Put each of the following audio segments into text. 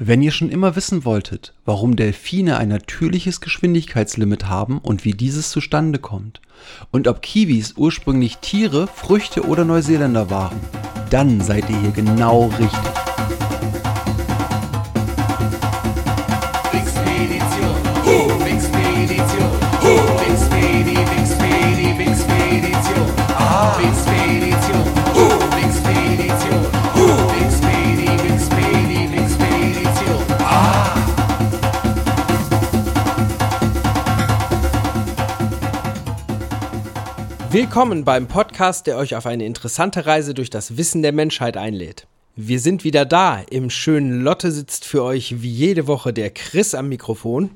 Wenn ihr schon immer wissen wolltet, warum Delfine ein natürliches Geschwindigkeitslimit haben und wie dieses zustande kommt, und ob Kiwis ursprünglich Tiere, Früchte oder Neuseeländer waren, dann seid ihr hier genau richtig. Willkommen beim Podcast, der euch auf eine interessante Reise durch das Wissen der Menschheit einlädt. Wir sind wieder da. Im schönen Lotte sitzt für euch wie jede Woche der Chris am Mikrofon.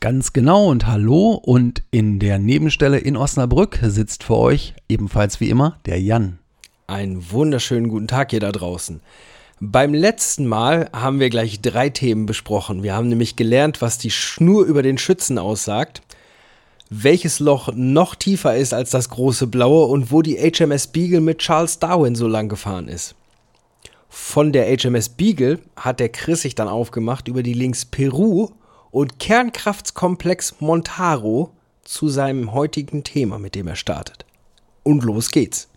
Ganz genau und hallo und in der Nebenstelle in Osnabrück sitzt für euch ebenfalls wie immer der Jan. Einen wunderschönen guten Tag hier da draußen. Beim letzten Mal haben wir gleich drei Themen besprochen. Wir haben nämlich gelernt, was die Schnur über den Schützen aussagt, welches Loch noch tiefer ist als das große blaue und wo die HMS Beagle mit Charles Darwin so lang gefahren ist. Von der HMS Beagle hat der Chris sich dann aufgemacht über die Links Peru und Kernkraftskomplex Montaro zu seinem heutigen Thema, mit dem er startet. Und los geht's.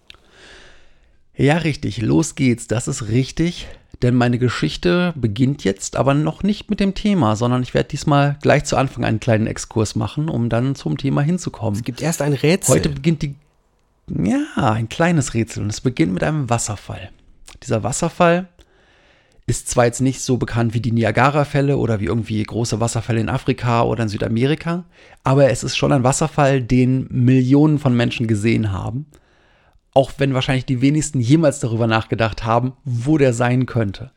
Ja, richtig, los geht's, das ist richtig. Denn meine Geschichte beginnt jetzt aber noch nicht mit dem Thema, sondern ich werde diesmal gleich zu Anfang einen kleinen Exkurs machen, um dann zum Thema hinzukommen. Es gibt erst ein Rätsel. Heute beginnt die. Ja, ein kleines Rätsel und es beginnt mit einem Wasserfall. Dieser Wasserfall ist zwar jetzt nicht so bekannt wie die Niagara-Fälle oder wie irgendwie große Wasserfälle in Afrika oder in Südamerika, aber es ist schon ein Wasserfall, den Millionen von Menschen gesehen haben. Auch wenn wahrscheinlich die wenigsten jemals darüber nachgedacht haben, wo der sein könnte.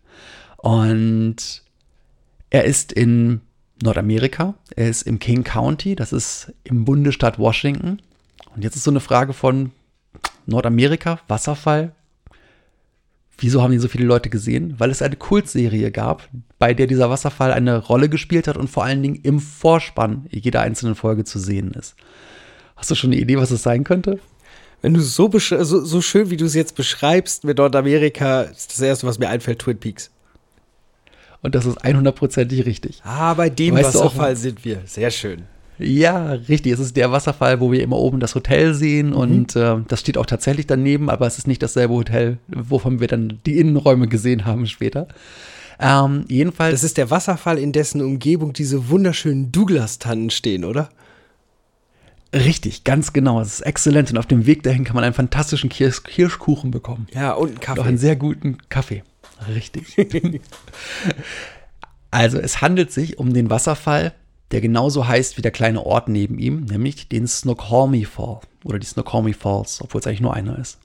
Und er ist in Nordamerika, er ist im King County, das ist im Bundesstaat Washington. Und jetzt ist so eine Frage von Nordamerika, Wasserfall. Wieso haben ihn so viele Leute gesehen? Weil es eine Kultserie gab, bei der dieser Wasserfall eine Rolle gespielt hat und vor allen Dingen im Vorspann jeder einzelnen Folge zu sehen ist. Hast du schon eine Idee, was es sein könnte? Wenn du so, so, so schön, wie du es jetzt beschreibst mit Nordamerika, ist das erste, was mir einfällt, Twin Peaks. Und das ist 100%ig richtig. Ah, bei dem Weißt du auch- Wasserfall sind wir. Sehr schön. Ja, richtig. Es ist der Wasserfall, wo wir immer oben das Hotel sehen und äh, das steht auch tatsächlich daneben, aber es ist nicht dasselbe Hotel, wovon wir dann die Innenräume gesehen haben später. Ähm, jedenfalls. Das ist der Wasserfall, in dessen Umgebung diese wunderschönen Douglas-Tannen stehen, oder? Richtig, ganz genau. Es ist exzellent und auf dem Weg dahin kann man einen fantastischen Kirsch Kirschkuchen bekommen. Ja, und ein Und Kaffee. auch einen sehr guten Kaffee. Richtig. also es handelt sich um den Wasserfall, der genauso heißt wie der kleine Ort neben ihm, nämlich den Snoqualmie Fall oder die Snoqualmie Falls, obwohl es eigentlich nur einer ist.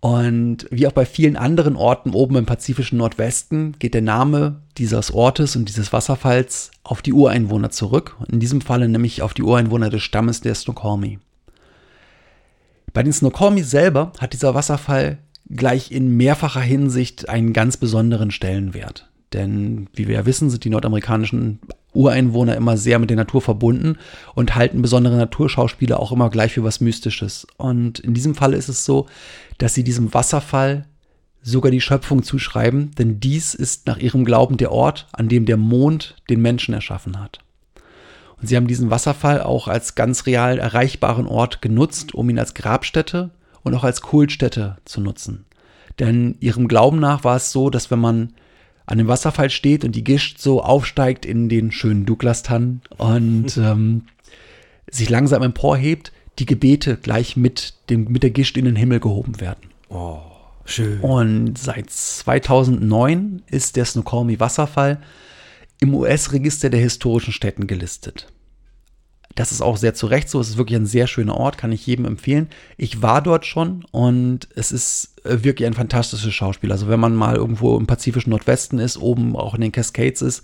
Und wie auch bei vielen anderen Orten oben im pazifischen Nordwesten geht der Name dieses Ortes und dieses Wasserfalls auf die Ureinwohner zurück. In diesem Falle nämlich auf die Ureinwohner des Stammes der Snoqualmie. Bei den Snoqualmie selber hat dieser Wasserfall gleich in mehrfacher Hinsicht einen ganz besonderen Stellenwert. Denn, wie wir ja wissen, sind die nordamerikanischen Ureinwohner immer sehr mit der Natur verbunden und halten besondere Naturschauspiele auch immer gleich für was Mystisches. Und in diesem Fall ist es so, dass sie diesem Wasserfall sogar die Schöpfung zuschreiben, denn dies ist nach ihrem Glauben der Ort, an dem der Mond den Menschen erschaffen hat. Und sie haben diesen Wasserfall auch als ganz real erreichbaren Ort genutzt, um ihn als Grabstätte und auch als Kultstätte zu nutzen. Denn ihrem Glauben nach war es so, dass wenn man an dem Wasserfall steht und die Gischt so aufsteigt in den schönen Douglas-Tannen und ähm, sich langsam emporhebt, die Gebete gleich mit, dem, mit der Gischt in den Himmel gehoben werden. Schön. Und seit 2009 ist der Snoqualmie Wasserfall im US-Register der historischen Städten gelistet. Das ist auch sehr zu Recht so. Es ist wirklich ein sehr schöner Ort, kann ich jedem empfehlen. Ich war dort schon und es ist äh, wirklich ein fantastisches Schauspiel. Also wenn man mal irgendwo im pazifischen Nordwesten ist, oben auch in den Cascades ist,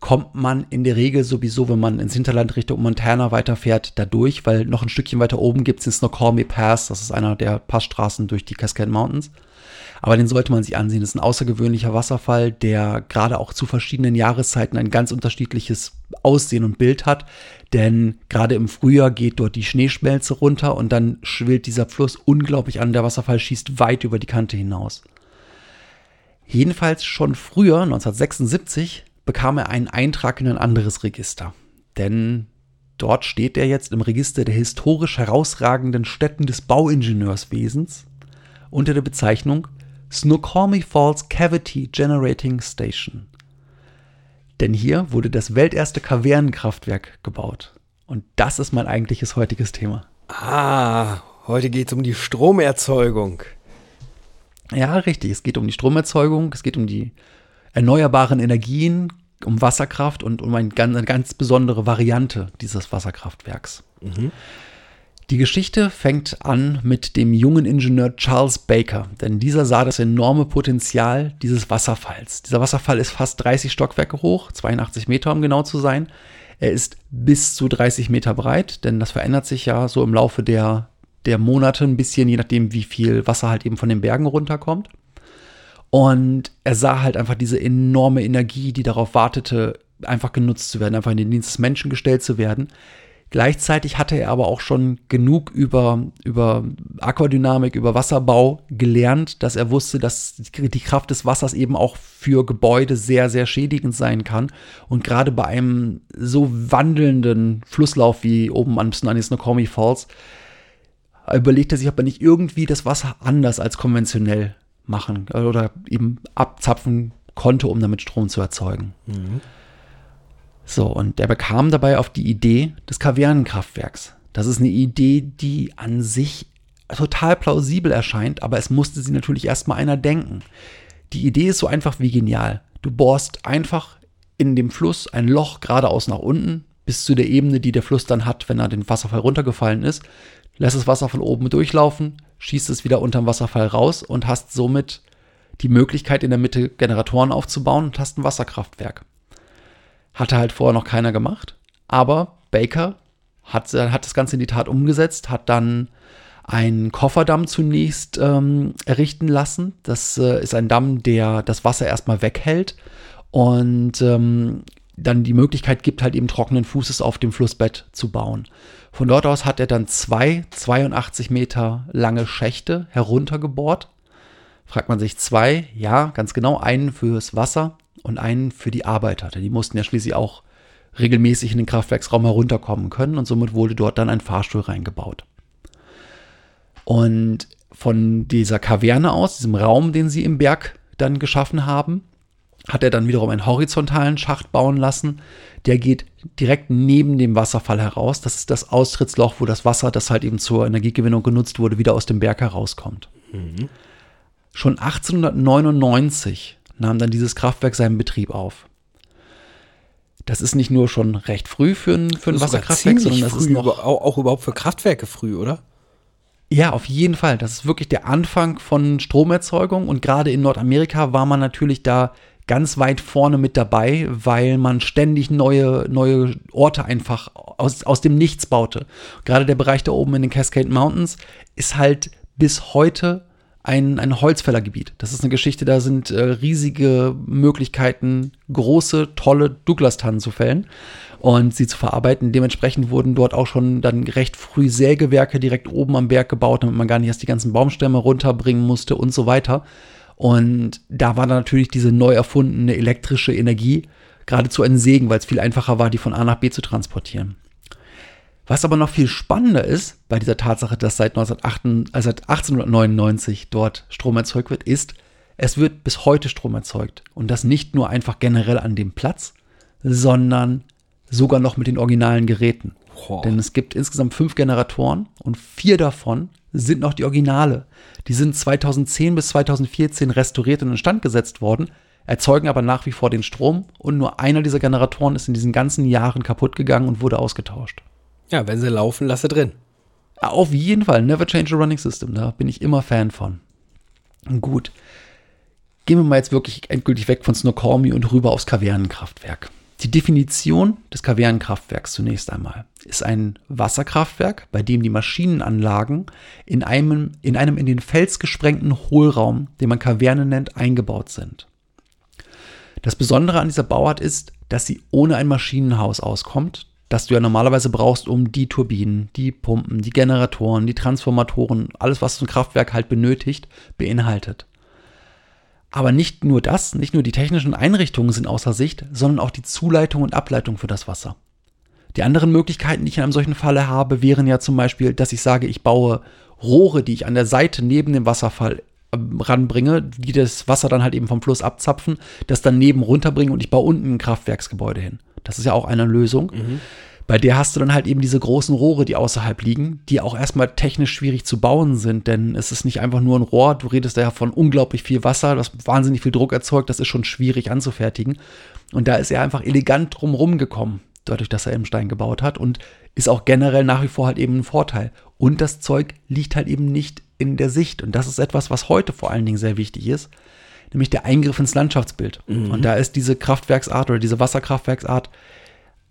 kommt man in der Regel sowieso, wenn man ins Hinterland Richtung Montana weiterfährt, da durch, weil noch ein Stückchen weiter oben gibt es den Snoqualmie Pass. Das ist einer der Passstraßen durch die Cascade Mountains. Aber den sollte man sich ansehen. Das ist ein außergewöhnlicher Wasserfall, der gerade auch zu verschiedenen Jahreszeiten ein ganz unterschiedliches Aussehen und Bild hat. Denn gerade im Frühjahr geht dort die Schneeschmelze runter und dann schwillt dieser Fluss unglaublich an. Der Wasserfall schießt weit über die Kante hinaus. Jedenfalls schon früher, 1976, bekam er einen Eintrag in ein anderes Register. Denn dort steht er jetzt im Register der historisch herausragenden Stätten des Bauingenieurswesens unter der Bezeichnung Snoqualmie Falls Cavity Generating Station. Denn hier wurde das welterste Kavernenkraftwerk gebaut. Und das ist mein eigentliches heutiges Thema. Ah, heute geht es um die Stromerzeugung. Ja, richtig. Es geht um die Stromerzeugung, es geht um die erneuerbaren Energien, um Wasserkraft und um eine ganz, eine ganz besondere Variante dieses Wasserkraftwerks. Die Geschichte fängt an mit dem jungen Ingenieur Charles Baker, denn dieser sah das enorme Potenzial dieses Wasserfalls. Dieser Wasserfall ist fast 30 Stockwerke hoch, 82 Meter um genau zu sein. Er ist bis zu 30 Meter breit, denn das verändert sich ja so im Laufe der, der Monate ein bisschen, je nachdem, wie viel Wasser halt eben von den Bergen runterkommt. Und er sah halt einfach diese enorme Energie, die darauf wartete, einfach genutzt zu werden, einfach in den Dienst des Menschen gestellt zu werden. Gleichzeitig hatte er aber auch schon genug über, über Aquadynamik, über Wasserbau gelernt, dass er wusste, dass die Kraft des Wassers eben auch für Gebäude sehr, sehr schädigend sein kann. Und gerade bei einem so wandelnden Flusslauf wie oben an, Snoqualmie Falls, überlegt er sich, ob er nicht irgendwie das Wasser anders als konventionell machen oder eben abzapfen konnte, um damit Strom zu erzeugen. So, und er bekam dabei auf die Idee des Kavernenkraftwerks. Das ist eine Idee, die an sich total plausibel erscheint, aber es musste sie natürlich erstmal einer denken. Die Idee ist so einfach wie genial. Du bohrst einfach in dem Fluss ein Loch geradeaus nach unten bis zu der Ebene, die der Fluss dann hat, wenn er den Wasserfall runtergefallen ist, lässt das Wasser von oben durchlaufen, schießt es wieder unterm Wasserfall raus und hast somit die Möglichkeit, in der Mitte Generatoren aufzubauen und hast ein Wasserkraftwerk. Hatte halt vorher noch keiner gemacht. Aber Baker hat, hat das Ganze in die Tat umgesetzt, hat dann einen Kofferdamm zunächst ähm, errichten lassen. Das äh, ist ein Damm, der das Wasser erstmal weghält und ähm, dann die Möglichkeit gibt, halt eben trockenen Fußes auf dem Flussbett zu bauen. Von dort aus hat er dann zwei 82 Meter lange Schächte heruntergebohrt. Fragt man sich zwei, ja, ganz genau, einen fürs Wasser und einen für die Arbeiter, denn die mussten ja schließlich auch regelmäßig in den Kraftwerksraum herunterkommen können und somit wurde dort dann ein Fahrstuhl reingebaut. Und von dieser Kaverne aus, diesem Raum, den sie im Berg dann geschaffen haben, hat er dann wiederum einen horizontalen Schacht bauen lassen. Der geht direkt neben dem Wasserfall heraus. Das ist das Austrittsloch, wo das Wasser, das halt eben zur Energiegewinnung genutzt wurde, wieder aus dem Berg herauskommt. Schon 1899 nahm dann dieses Kraftwerk seinen Betrieb auf. Das ist nicht nur schon recht früh für ein, für ein Wasserkraftwerk, sondern das ist noch über- auch, auch überhaupt für Kraftwerke früh, oder? Ja, auf jeden Fall. Das ist wirklich der Anfang von Stromerzeugung und gerade in Nordamerika war man natürlich da ganz weit vorne mit dabei, weil man ständig neue, neue Orte einfach aus, aus dem Nichts baute. Gerade der Bereich da oben in den Cascade Mountains ist halt bis heute ein, ein Holzfällergebiet. Das ist eine Geschichte, da sind äh, riesige Möglichkeiten, große, tolle Douglas-Tannen zu fällen und sie zu verarbeiten. Dementsprechend wurden dort auch schon dann recht früh Sägewerke direkt oben am Berg gebaut, damit man gar nicht erst die ganzen Baumstämme runterbringen musste und so weiter. Und da war dann natürlich diese neu erfundene elektrische Energie geradezu ein Segen, weil es viel einfacher war, die von A nach B zu transportieren. Was aber noch viel spannender ist bei dieser Tatsache, dass seit, 1908, also seit 1899 dort Strom erzeugt wird, ist, es wird bis heute Strom erzeugt. Und das nicht nur einfach generell an dem Platz, sondern sogar noch mit den originalen Geräten. Boah. Denn es gibt insgesamt fünf Generatoren und vier davon sind noch die Originale. Die sind 2010 bis 2014 restauriert und instand gesetzt worden, erzeugen aber nach wie vor den Strom und nur einer dieser Generatoren ist in diesen ganzen Jahren kaputt gegangen und wurde ausgetauscht. Ja, wenn sie laufen, lasse drin. Auf jeden Fall, never change a running system, da bin ich immer Fan von. Gut, gehen wir mal jetzt wirklich endgültig weg von Snoqualmie und rüber aufs Kavernenkraftwerk. Die Definition des Kavernenkraftwerks zunächst einmal ist ein Wasserkraftwerk, bei dem die Maschinenanlagen in einem in, einem in den Fels gesprengten Hohlraum, den man Kaverne nennt, eingebaut sind. Das Besondere an dieser Bauart ist, dass sie ohne ein Maschinenhaus auskommt, das du ja normalerweise brauchst, um die Turbinen, die Pumpen, die Generatoren, die Transformatoren, alles, was ein Kraftwerk halt benötigt, beinhaltet. Aber nicht nur das, nicht nur die technischen Einrichtungen sind außer Sicht, sondern auch die Zuleitung und Ableitung für das Wasser. Die anderen Möglichkeiten, die ich in einem solchen Falle habe, wären ja zum Beispiel, dass ich sage, ich baue Rohre, die ich an der Seite neben dem Wasserfall ranbringe, die das Wasser dann halt eben vom Fluss abzapfen, das dann neben runterbringen und ich baue unten ein Kraftwerksgebäude hin. Das ist ja auch eine Lösung. Mhm. Bei der hast du dann halt eben diese großen Rohre, die außerhalb liegen, die auch erstmal technisch schwierig zu bauen sind, denn es ist nicht einfach nur ein Rohr, du redest ja von unglaublich viel Wasser, das wahnsinnig viel Druck erzeugt, das ist schon schwierig anzufertigen. Und da ist er einfach elegant drumherum gekommen, dadurch, dass er im Stein gebaut hat und ist auch generell nach wie vor halt eben ein Vorteil. Und das Zeug liegt halt eben nicht in der Sicht. Und das ist etwas, was heute vor allen Dingen sehr wichtig ist, nämlich der Eingriff ins Landschaftsbild. Mhm. Und da ist diese Kraftwerksart oder diese Wasserkraftwerksart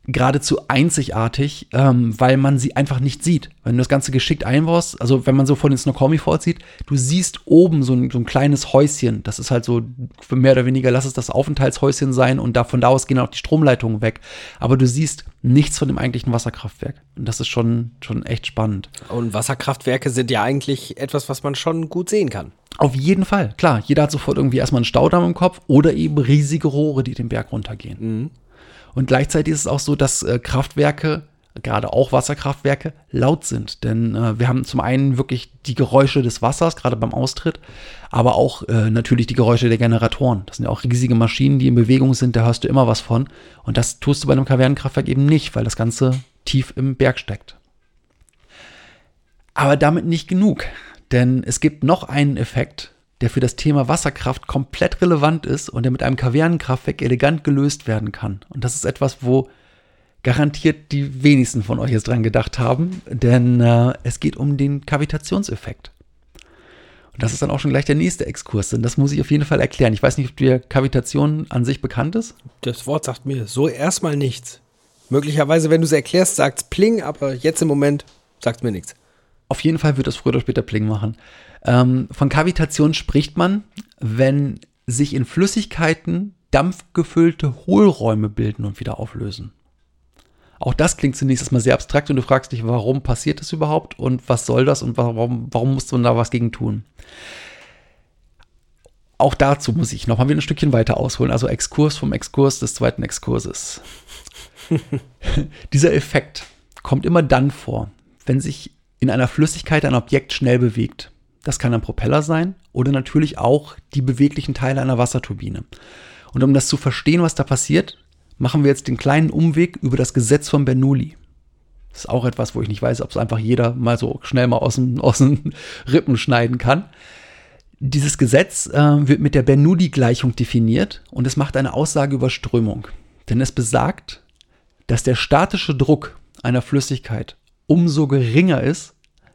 geradezu einzigartig, ähm, weil man sie einfach nicht sieht. Wenn du das Ganze geschickt einbaust, also wenn man so von den Snoqualmie Falls sieht, du siehst oben so ein, so ein kleines Häuschen. Das ist halt so, mehr oder weniger, lass es das Aufenthaltshäuschen sein und da, von da aus gehen auch die Stromleitungen weg. Aber du siehst nichts von dem eigentlichen Wasserkraftwerk. Und das ist schon, schon echt spannend. Und Wasserkraftwerke sind ja eigentlich etwas, was man schon gut sehen kann. Auf jeden Fall, klar. Jeder hat sofort irgendwie erstmal einen Staudamm im Kopf oder eben riesige Rohre, die den Berg runtergehen. Mhm. Und gleichzeitig ist es auch so, dass äh, Kraftwerke, gerade auch Wasserkraftwerke, laut sind. Denn äh, wir haben zum einen wirklich die Geräusche des Wassers, gerade beim Austritt, aber auch äh, natürlich die Geräusche der Generatoren. Das sind ja auch riesige Maschinen, die in Bewegung sind, da hörst du immer was von. Und das tust du bei einem Kavernenkraftwerk eben nicht, weil das Ganze tief im Berg steckt. Aber damit nicht genug. Denn es gibt noch einen Effekt, der für das Thema Wasserkraft komplett relevant ist und der mit einem Kavernenkraftwerk elegant gelöst werden kann. Und das ist etwas, wo garantiert die wenigsten von euch jetzt dran gedacht haben, denn äh, es geht um den Kavitationseffekt. Und das ist dann auch schon gleich der nächste Exkurs, denn das muss ich auf jeden Fall erklären. Ich weiß nicht, ob dir Kavitation an sich bekannt ist. Das Wort sagt mir so erstmal nichts. Möglicherweise, wenn du es erklärst, sagt es Pling, aber jetzt im Moment sagt es mir nichts. Auf jeden Fall wird es früher oder später Pling machen. Ähm, von Kavitation spricht man, wenn sich in Flüssigkeiten dampfgefüllte Hohlräume bilden und wieder auflösen. Auch das klingt zunächst erstmal sehr abstrakt und du fragst dich, warum passiert das überhaupt und was soll das und warum, warum muss man da was gegen tun? Auch dazu muss ich noch mal wieder ein Stückchen weiter ausholen, also Exkurs vom Exkurs des zweiten Exkurses. Dieser Effekt kommt immer dann vor, wenn sich in einer Flüssigkeit ein Objekt schnell bewegt. Das kann ein Propeller sein oder natürlich auch die beweglichen Teile einer Wasserturbine. Und um das zu verstehen, was da passiert, machen wir jetzt den kleinen Umweg über das Gesetz von Bernoulli. Das ist auch etwas, wo ich nicht weiß, ob es einfach jeder mal so schnell mal aus den, aus den Rippen schneiden kann. Dieses Gesetz äh, wird mit der Bernoulli-Gleichung definiert und es macht eine Aussage über Strömung. Denn es besagt, dass der statische Druck einer Flüssigkeit umso geringer ist,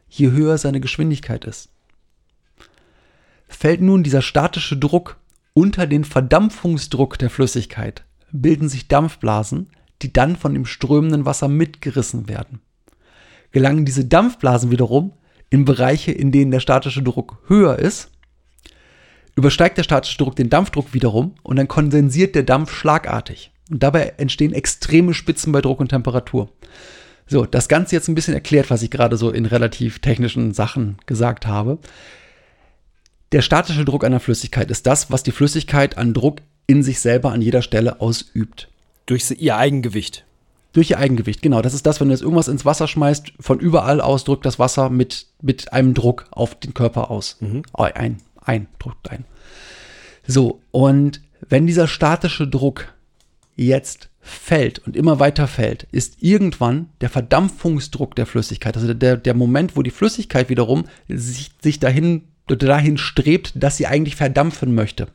je höher seine Geschwindigkeit ist. Fällt nun dieser statische Druck unter den Verdampfungsdruck der Flüssigkeit, bilden sich Dampfblasen, die dann von dem strömenden Wasser mitgerissen werden. Gelangen diese Dampfblasen wiederum in Bereiche, in denen der statische Druck höher ist, übersteigt der statische Druck den Dampfdruck wiederum und dann kondensiert der Dampf schlagartig. Und dabei entstehen extreme Spitzen bei Druck und Temperatur. So, das Ganze jetzt ein bisschen erklärt, was ich gerade so in relativ technischen Sachen gesagt habe. Der statische Druck einer Flüssigkeit ist das, was die Flüssigkeit an Druck in sich selber an jeder Stelle ausübt. Durch ihr Eigengewicht. Durch ihr Eigengewicht, genau. Das ist das, wenn du jetzt irgendwas ins Wasser schmeißt, von überall aus drückt das Wasser mit, mit einem Druck auf den Körper aus. Mhm. Ein, ein, drückt ein. So, und wenn dieser statische Druck jetzt fällt und immer weiter fällt, ist irgendwann der Verdampfungsdruck der Flüssigkeit, also der, der Moment, wo die Flüssigkeit wiederum sich, sich dahin dahin strebt, dass sie eigentlich verdampfen möchte.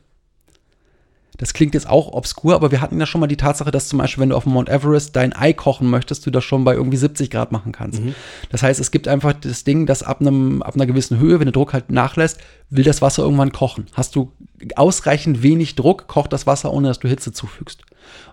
Das klingt jetzt auch obskur, aber wir hatten ja schon mal die Tatsache, dass zum Beispiel, wenn du auf Mount Everest dein Ei kochen möchtest, du das schon bei irgendwie 70 Grad machen kannst. Mhm. Das heißt, es gibt einfach das Ding, dass ab, einem, ab einer gewissen Höhe, wenn der Druck halt nachlässt, will das Wasser irgendwann kochen. Hast du ausreichend wenig Druck, kocht das Wasser, ohne dass du Hitze zufügst.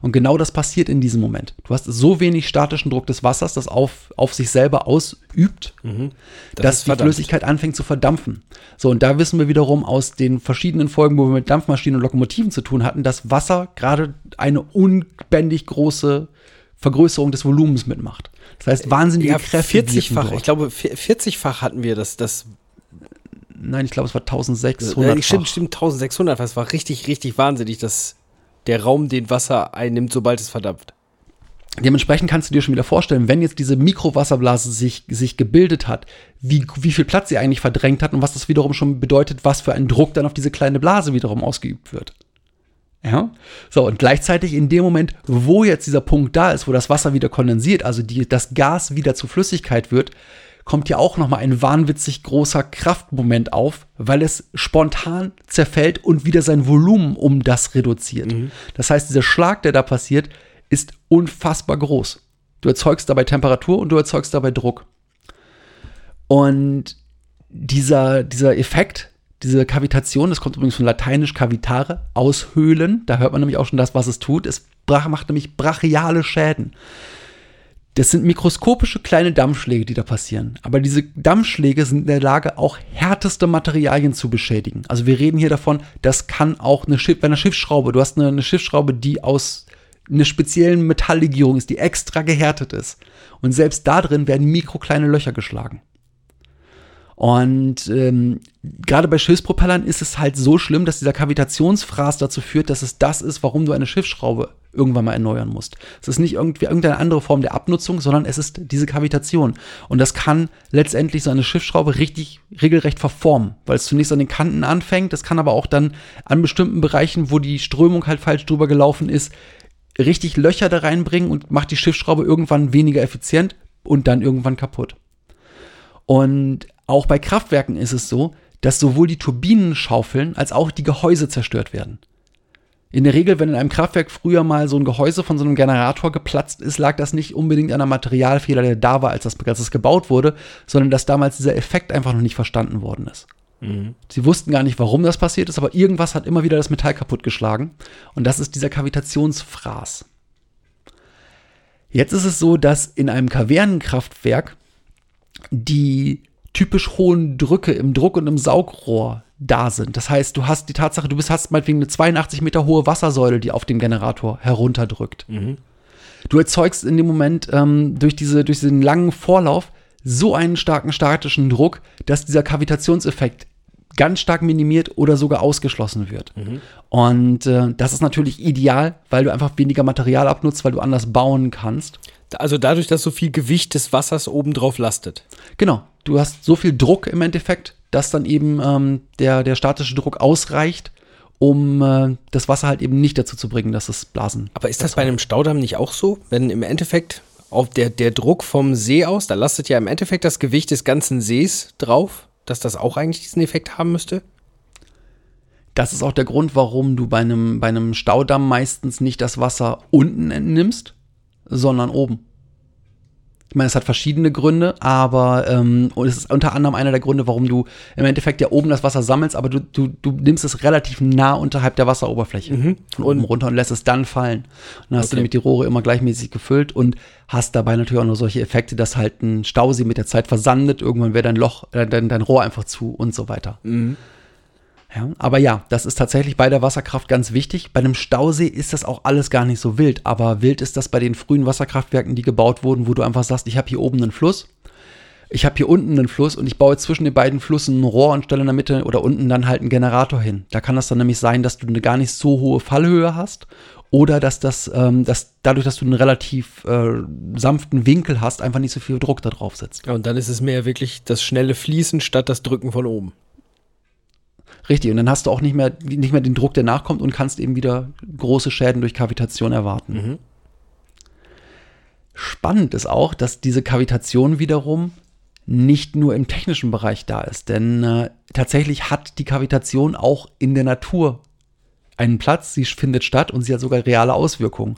Und genau das passiert in diesem Moment. Du hast so wenig statischen Druck des Wassers, das auf, auf sich selber ausübt, Mhm. Das dass die verdampft. Flüssigkeit anfängt zu verdampfen. So, und da wissen wir wiederum aus den verschiedenen Folgen, wo wir mit Dampfmaschinen und Lokomotiven zu tun hatten, dass Wasser gerade eine unbändig große Vergrößerung des Volumens mitmacht. Das heißt, wahnsinnige Ja, Kräfte. wirken 40-fach. dort. Ich glaube, vi- 40-fach hatten wir das. das Nein, ich glaube, es war äh, 1600. stimmt, stimmt, 1600. Das war richtig, richtig wahnsinnig, dass der Raum den Wasser einnimmt, sobald es verdampft. Dementsprechend kannst du dir schon wieder vorstellen, wenn jetzt diese Mikrowasserblase sich, sich gebildet hat, wie, wie viel Platz sie eigentlich verdrängt hat und was das wiederum schon bedeutet, was für ein Druck dann auf diese kleine Blase wiederum ausgeübt wird. Ja. So, und gleichzeitig in dem Moment, wo jetzt dieser Punkt da ist, wo das Wasser wieder kondensiert, also die, das Gas wieder zu Flüssigkeit wird, kommt ja auch nochmal ein wahnwitzig großer Kraftmoment auf, weil es spontan zerfällt und wieder sein Volumen um das reduziert. Das heißt, dieser Schlag, der da passiert, ist unfassbar groß. Du erzeugst dabei Temperatur und du erzeugst dabei Druck. Und dieser, dieser Effekt, diese Kavitation, das kommt übrigens von lateinisch cavitare, aushöhlen. Da hört man nämlich auch schon das, was es tut. Es macht nämlich brachiale Schäden. Das sind mikroskopische kleine Dampfschläge, die da passieren. Aber diese Dampfschläge sind in der Lage, auch härteste Materialien zu beschädigen. Also wir reden hier davon, das kann auch eine, Schiff, bei einer Schiffsschraube, du hast eine, eine Schiffsschraube, die aus einer speziellen Metalllegierung ist, die extra gehärtet ist. Und selbst da drin werden mikrokleine Löcher geschlagen. Und ähm, gerade bei Schiffspropellern ist es halt so schlimm, dass dieser Kavitationsfraß dazu führt, dass es das ist, warum du eine Schiffsschraube irgendwann mal erneuern musst. Es ist nicht irgendwie irgendeine andere Form der Abnutzung, sondern es ist diese Kavitation. Und das kann letztendlich so eine Schiffsschraube richtig regelrecht verformen, weil es zunächst an den Kanten anfängt. Das kann aber auch dann an bestimmten Bereichen, wo die Strömung halt falsch drüber gelaufen ist, richtig Löcher da reinbringen und macht die Schiffsschraube irgendwann weniger effizient und dann irgendwann kaputt. Und auch bei Kraftwerken ist es so, dass sowohl die Turbinen schaufeln als auch die Gehäuse zerstört werden. In der Regel, wenn in einem Kraftwerk früher mal so ein Gehäuse von so einem Generator geplatzt ist, lag das nicht unbedingt an einem Materialfehler, der da war, als das, als das gebaut wurde, sondern dass damals dieser Effekt einfach noch nicht verstanden worden ist. Sie wussten gar nicht, warum das passiert ist, aber irgendwas hat immer wieder das Metall kaputtgeschlagen. Und das ist dieser Kavitationsfraß. Jetzt ist es so, dass in einem Kavernenkraftwerk die typisch hohen Drücke im Druck- und im Saugrohr da sind. Das heißt, du hast die Tatsache, du bist, hast meinetwegen eine 82 Meter hohe Wassersäule, die auf dem Generator herunterdrückt. Du erzeugst in dem Moment ähm, durch, diese, durch diesen langen Vorlauf so einen starken statischen Druck, dass dieser Kavitationseffekt ganz stark minimiert oder sogar ausgeschlossen wird. Und äh, das ist natürlich ideal, weil du einfach weniger Material abnutzt, weil du anders bauen kannst. Also dadurch, dass so viel Gewicht des Wassers obendrauf lastet. Genau, du hast so viel Druck im Endeffekt, dass dann eben ähm, der, der statische Druck ausreicht, um äh, das Wasser halt eben nicht dazu zu bringen, dass es Blasen. Aber ist das bei einem Staudamm nicht auch so? Wenn im Endeffekt auf der, der Druck vom See aus, da lastet ja im Endeffekt das Gewicht des ganzen Sees drauf, dass das auch eigentlich diesen Effekt haben müsste? Das ist auch der Grund, warum du bei einem, bei einem Staudamm meistens nicht das Wasser unten entnimmst, sondern oben. Ich meine, es hat verschiedene Gründe, aber ähm, und es ist unter anderem einer der Gründe, warum du im Endeffekt ja oben das Wasser sammelst, aber du, du, du nimmst es relativ nah unterhalb der Wasseroberfläche von oben runter und lässt es dann fallen. Und dann hast Okay. du nämlich die Rohre immer gleichmäßig gefüllt und hast dabei natürlich auch nur solche Effekte, dass halt ein Stausee mit der Zeit versandet, irgendwann wäre dein Loch, äh, dein, dein Rohr einfach zu und so weiter. Ja, aber ja, das ist tatsächlich bei der Wasserkraft ganz wichtig. Bei einem Stausee ist das auch alles gar nicht so wild. Aber wild ist das bei den frühen Wasserkraftwerken, die gebaut wurden, wo du einfach sagst, ich habe hier oben einen Fluss, ich habe hier unten einen Fluss und ich baue zwischen den beiden Flüssen ein Rohr und stelle in der Mitte oder unten dann halt einen Generator hin. Da kann das dann nämlich sein, dass du eine gar nicht so hohe Fallhöhe hast oder dass das, ähm, dass dadurch, dass du einen relativ äh, sanften Winkel hast, einfach nicht so viel Druck da drauf sitzt. Ja, und dann ist es mehr wirklich das schnelle Fließen statt das Drücken von oben. Richtig, und dann hast du auch nicht mehr, nicht mehr den Druck, der nachkommt und kannst eben wieder große Schäden durch Kavitation erwarten. Spannend ist auch, dass diese Kavitation wiederum nicht nur im technischen Bereich da ist, denn äh, tatsächlich hat die Kavitation auch in der Natur einen Platz, sie findet statt und sie hat sogar reale Auswirkungen.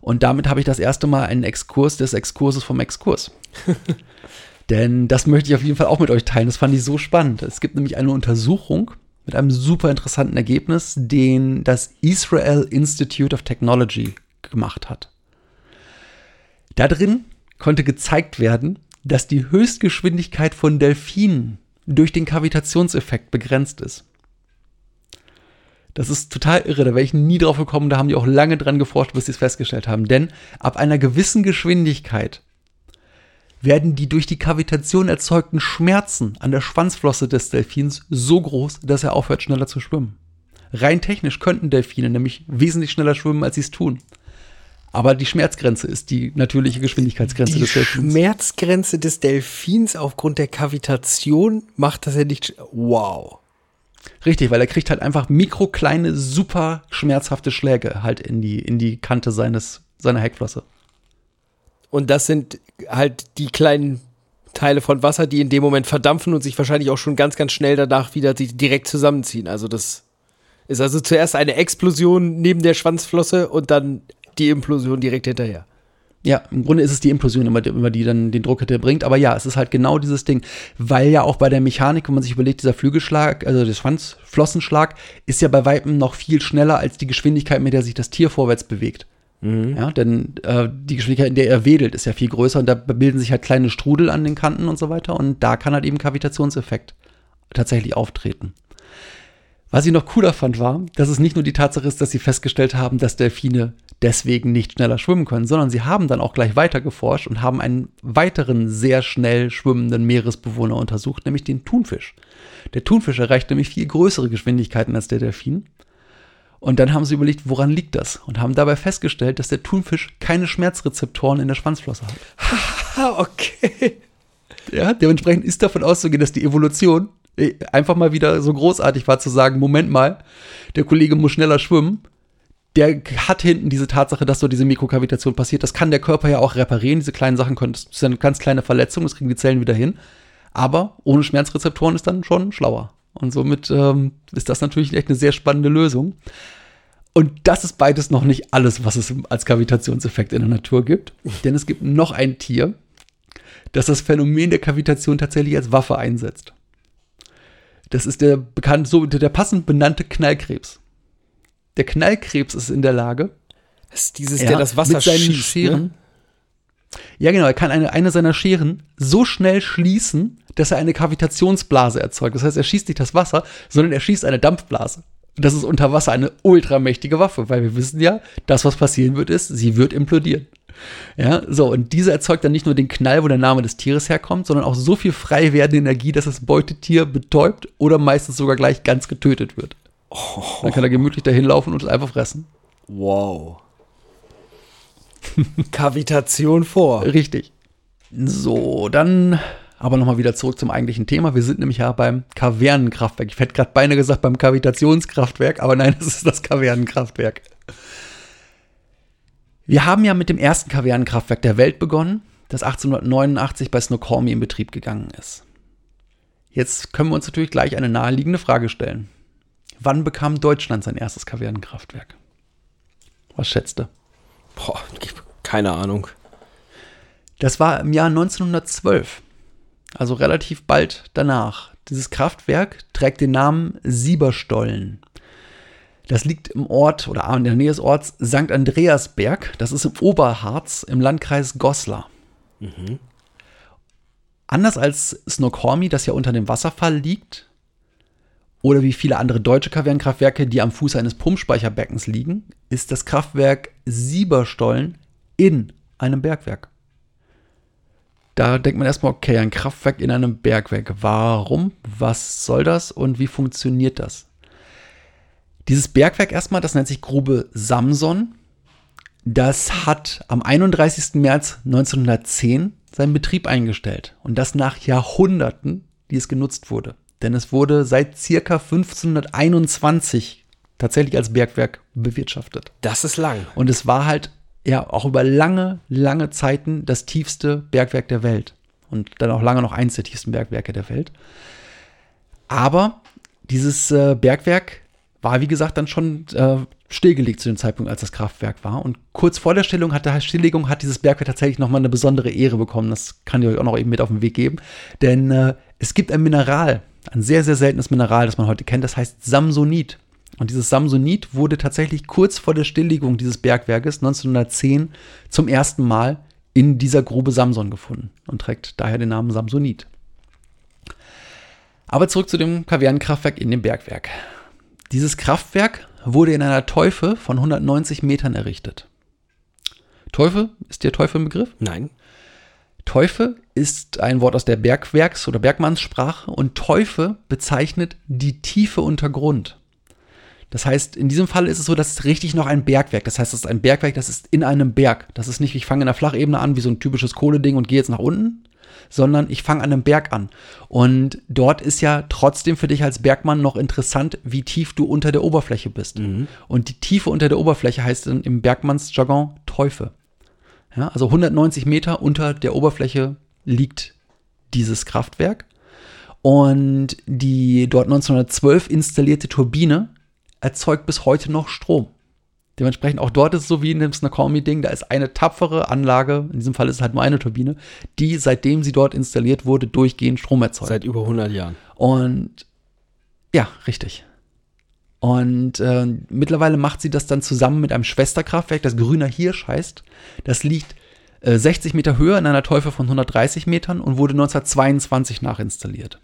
Und damit habe ich das erste Mal einen Exkurs des Exkurses vom Exkurs. Denn das möchte ich auf jeden Fall auch mit euch teilen. Das fand ich so spannend. Es gibt nämlich eine Untersuchung mit einem super interessanten Ergebnis, den das Israel Institute of Technology gemacht hat. Da drin konnte gezeigt werden, dass die Höchstgeschwindigkeit von Delfinen durch den Kavitationseffekt begrenzt ist. Das ist total irre, da wäre ich nie drauf gekommen, da haben die auch lange dran geforscht, bis sie es festgestellt haben. Denn ab einer gewissen Geschwindigkeit werden die durch die Kavitation erzeugten Schmerzen an der Schwanzflosse des Delfins so groß, dass er aufhört, schneller zu schwimmen. Rein technisch könnten Delfine nämlich wesentlich schneller schwimmen, als sie es tun. Aber die Schmerzgrenze ist die natürliche Geschwindigkeitsgrenze Die des Delfins. Schmerzgrenze des Delfins aufgrund der Kavitation macht, dass er nicht. Wow. Richtig, weil er kriegt halt einfach mikrokleine, super schmerzhafte Schläge halt in die, in die Kante seines, seiner Heckflosse. Und das sind halt die kleinen Teile von Wasser, die in dem Moment verdampfen und sich wahrscheinlich auch schon ganz, ganz schnell danach wieder direkt zusammenziehen. Also das ist also zuerst eine Explosion neben der Schwanzflosse und dann die Implosion direkt hinterher. Ja, im Grunde ist es die Implosion immer, immer die dann den Druck hinterher bringt. Aber ja, es ist halt genau dieses Ding. Weil ja auch bei der Mechanik, wenn man sich überlegt, dieser Flügelschlag, also der Schwanzflossenschlag, ist ja bei Weitem noch viel schneller als die Geschwindigkeit, mit der sich das Tier vorwärts bewegt. Ja, denn äh, die Geschwindigkeit, in der er wedelt, ist ja viel größer und da bilden sich halt kleine Strudel an den Kanten und so weiter. Und da kann halt eben Kavitationseffekt tatsächlich auftreten. Was ich noch cooler fand, war, dass es nicht nur die Tatsache ist, dass sie festgestellt haben, dass Delfine deswegen nicht schneller schwimmen können, sondern sie haben dann auch gleich weiter geforscht und haben einen weiteren sehr schnell schwimmenden Meeresbewohner untersucht, nämlich den Thunfisch. Der Thunfisch erreicht nämlich viel größere Geschwindigkeiten als der Delfin. Und dann haben sie überlegt, woran liegt das? Und haben dabei festgestellt, dass der Thunfisch keine Schmerzrezeptoren in der Schwanzflosse hat. Okay. Ja, dementsprechend ist davon auszugehen, dass die Evolution äh, einfach mal wieder so großartig war zu sagen, Moment mal, der Kollege muss schneller schwimmen. Der hat hinten diese Tatsache, dass so diese Mikrokavitation passiert. Das kann der Körper ja auch reparieren. Diese kleinen Sachen können, das ist eine ganz kleine Verletzung, das kriegen die Zellen wieder hin. Aber ohne Schmerzrezeptoren ist dann schon schlauer. Und somit ähm, ist das natürlich echt eine sehr spannende Lösung. Und das ist beides noch nicht alles, was es als Kavitationseffekt in der Natur gibt. Denn es gibt noch ein Tier, das das Phänomen der Kavitation tatsächlich als Waffe einsetzt. Das ist der bekannt, so der passend benannte Knallkrebs. Der Knallkrebs ist in der Lage, Das ist dieses, der das Wasser mit seinen schießt. Scheren. Ne? Ja, genau, er kann eine, eine seiner Scheren so schnell schließen, dass er eine Kavitationsblase erzeugt. Das heißt, er schießt nicht das Wasser, sondern er schießt eine Dampfblase. Das ist unter Wasser eine ultramächtige Waffe, weil wir wissen ja, das, was passieren wird, ist, sie wird implodieren. Ja, so, und diese erzeugt dann nicht nur den Knall, wo der Name des Tieres herkommt, sondern auch so viel frei werdende Energie, dass das Beutetier betäubt oder meistens sogar gleich ganz getötet wird. Dann kann er gemütlich dahin laufen und es einfach fressen. Wow. Kavitation vor. Richtig. So, dann aber nochmal wieder zurück zum eigentlichen Thema. Wir sind nämlich ja beim Kavernenkraftwerk. Ich hätte gerade beinahe gesagt beim Kavitationskraftwerk, aber nein, es ist das Kavernenkraftwerk. Wir haben ja mit dem ersten Kavernenkraftwerk der Welt begonnen, das 1889 bei Snoqualmie in Betrieb gegangen ist. Jetzt können wir uns natürlich gleich eine naheliegende Frage stellen. Wann bekam Deutschland sein erstes Kavernenkraftwerk? Was schätzt du? Boah, keine Ahnung. Das war im Jahr 1912, also relativ bald danach. Dieses Kraftwerk trägt den Namen Sieberstollen. Das liegt im Ort oder in der Nähe des Orts St. Andreasberg. Das ist im Oberharz im Landkreis Goslar. Anders als Snoqualmie, das ja unter dem Wasserfall liegt, oder wie viele andere deutsche Kavernenkraftwerke, die am Fuß eines Pumpspeicherbeckens liegen, ist das Kraftwerk Sieberstollen in einem Bergwerk. Da denkt man erstmal, okay, ein Kraftwerk in einem Bergwerk. Warum? Was soll das und wie funktioniert das? Dieses Bergwerk erstmal, das nennt sich Grube Samson. Das hat am 31. März 1910 seinen Betrieb eingestellt. Und das nach Jahrhunderten, die es genutzt wurde. Denn es wurde seit circa 1521 tatsächlich als Bergwerk bewirtschaftet. Das ist lang. Und es war halt ja auch über lange, lange Zeiten das tiefste Bergwerk der Welt. Und dann auch lange noch eins der tiefsten Bergwerke der Welt. Aber dieses äh, Bergwerk war, wie gesagt, dann schon äh, stillgelegt zu dem Zeitpunkt, als das Kraftwerk war. Und kurz vor der Stillung hat der Stilllegung hat dieses Bergwerk tatsächlich nochmal eine besondere Ehre bekommen. Das kann ich euch auch noch eben mit auf den Weg geben. Denn äh, es gibt ein Mineral, ein sehr, sehr seltenes Mineral, das man heute kennt, das heißt Samsonit. Und dieses Samsonit wurde tatsächlich kurz vor der Stilllegung dieses Bergwerkes 1910 zum ersten Mal in dieser Grube Samson gefunden und trägt daher den Namen Samsonit. Aber zurück zu dem Kavernenkraftwerk in dem Bergwerk. Dieses Kraftwerk wurde in einer Teufe von 190 Metern errichtet. Teufe, ist dir Teufe ein Begriff? Nein. Teufe ist ein Wort aus der Bergwerks- oder Bergmannssprache und Teufe bezeichnet die Tiefe unter Grund. Das heißt, in diesem Fall ist es so, dass es richtig noch ein Bergwerk. Das heißt, es ist ein Bergwerk, das ist in einem Berg. Das ist nicht, ich fange in der Flachebene an, wie so ein typisches Kohleding und gehe jetzt nach unten, sondern ich fange an einem Berg an. Und dort ist ja trotzdem für dich als Bergmann noch interessant, wie tief du unter der Oberfläche bist. Und die Tiefe unter der Oberfläche heißt dann im Bergmannsjargon Teufel. Ja, also 190 Meter unter der Oberfläche liegt dieses Kraftwerk. Und die dort 1912 installierte Turbine erzeugt bis heute noch Strom. Dementsprechend auch dort ist es so wie in dem Snoqualmie-Ding, da ist eine tapfere Anlage, in diesem Fall ist es halt nur eine Turbine, die seitdem sie dort installiert wurde, durchgehend Strom erzeugt. Seit über 100 Jahren. Und ja, richtig. Und äh, mittlerweile macht sie das dann zusammen mit einem Schwesterkraftwerk, das Grüner Hirsch heißt. Das liegt äh, 60 Meter höher in einer Teufel von 130 Metern und wurde 1922 nachinstalliert.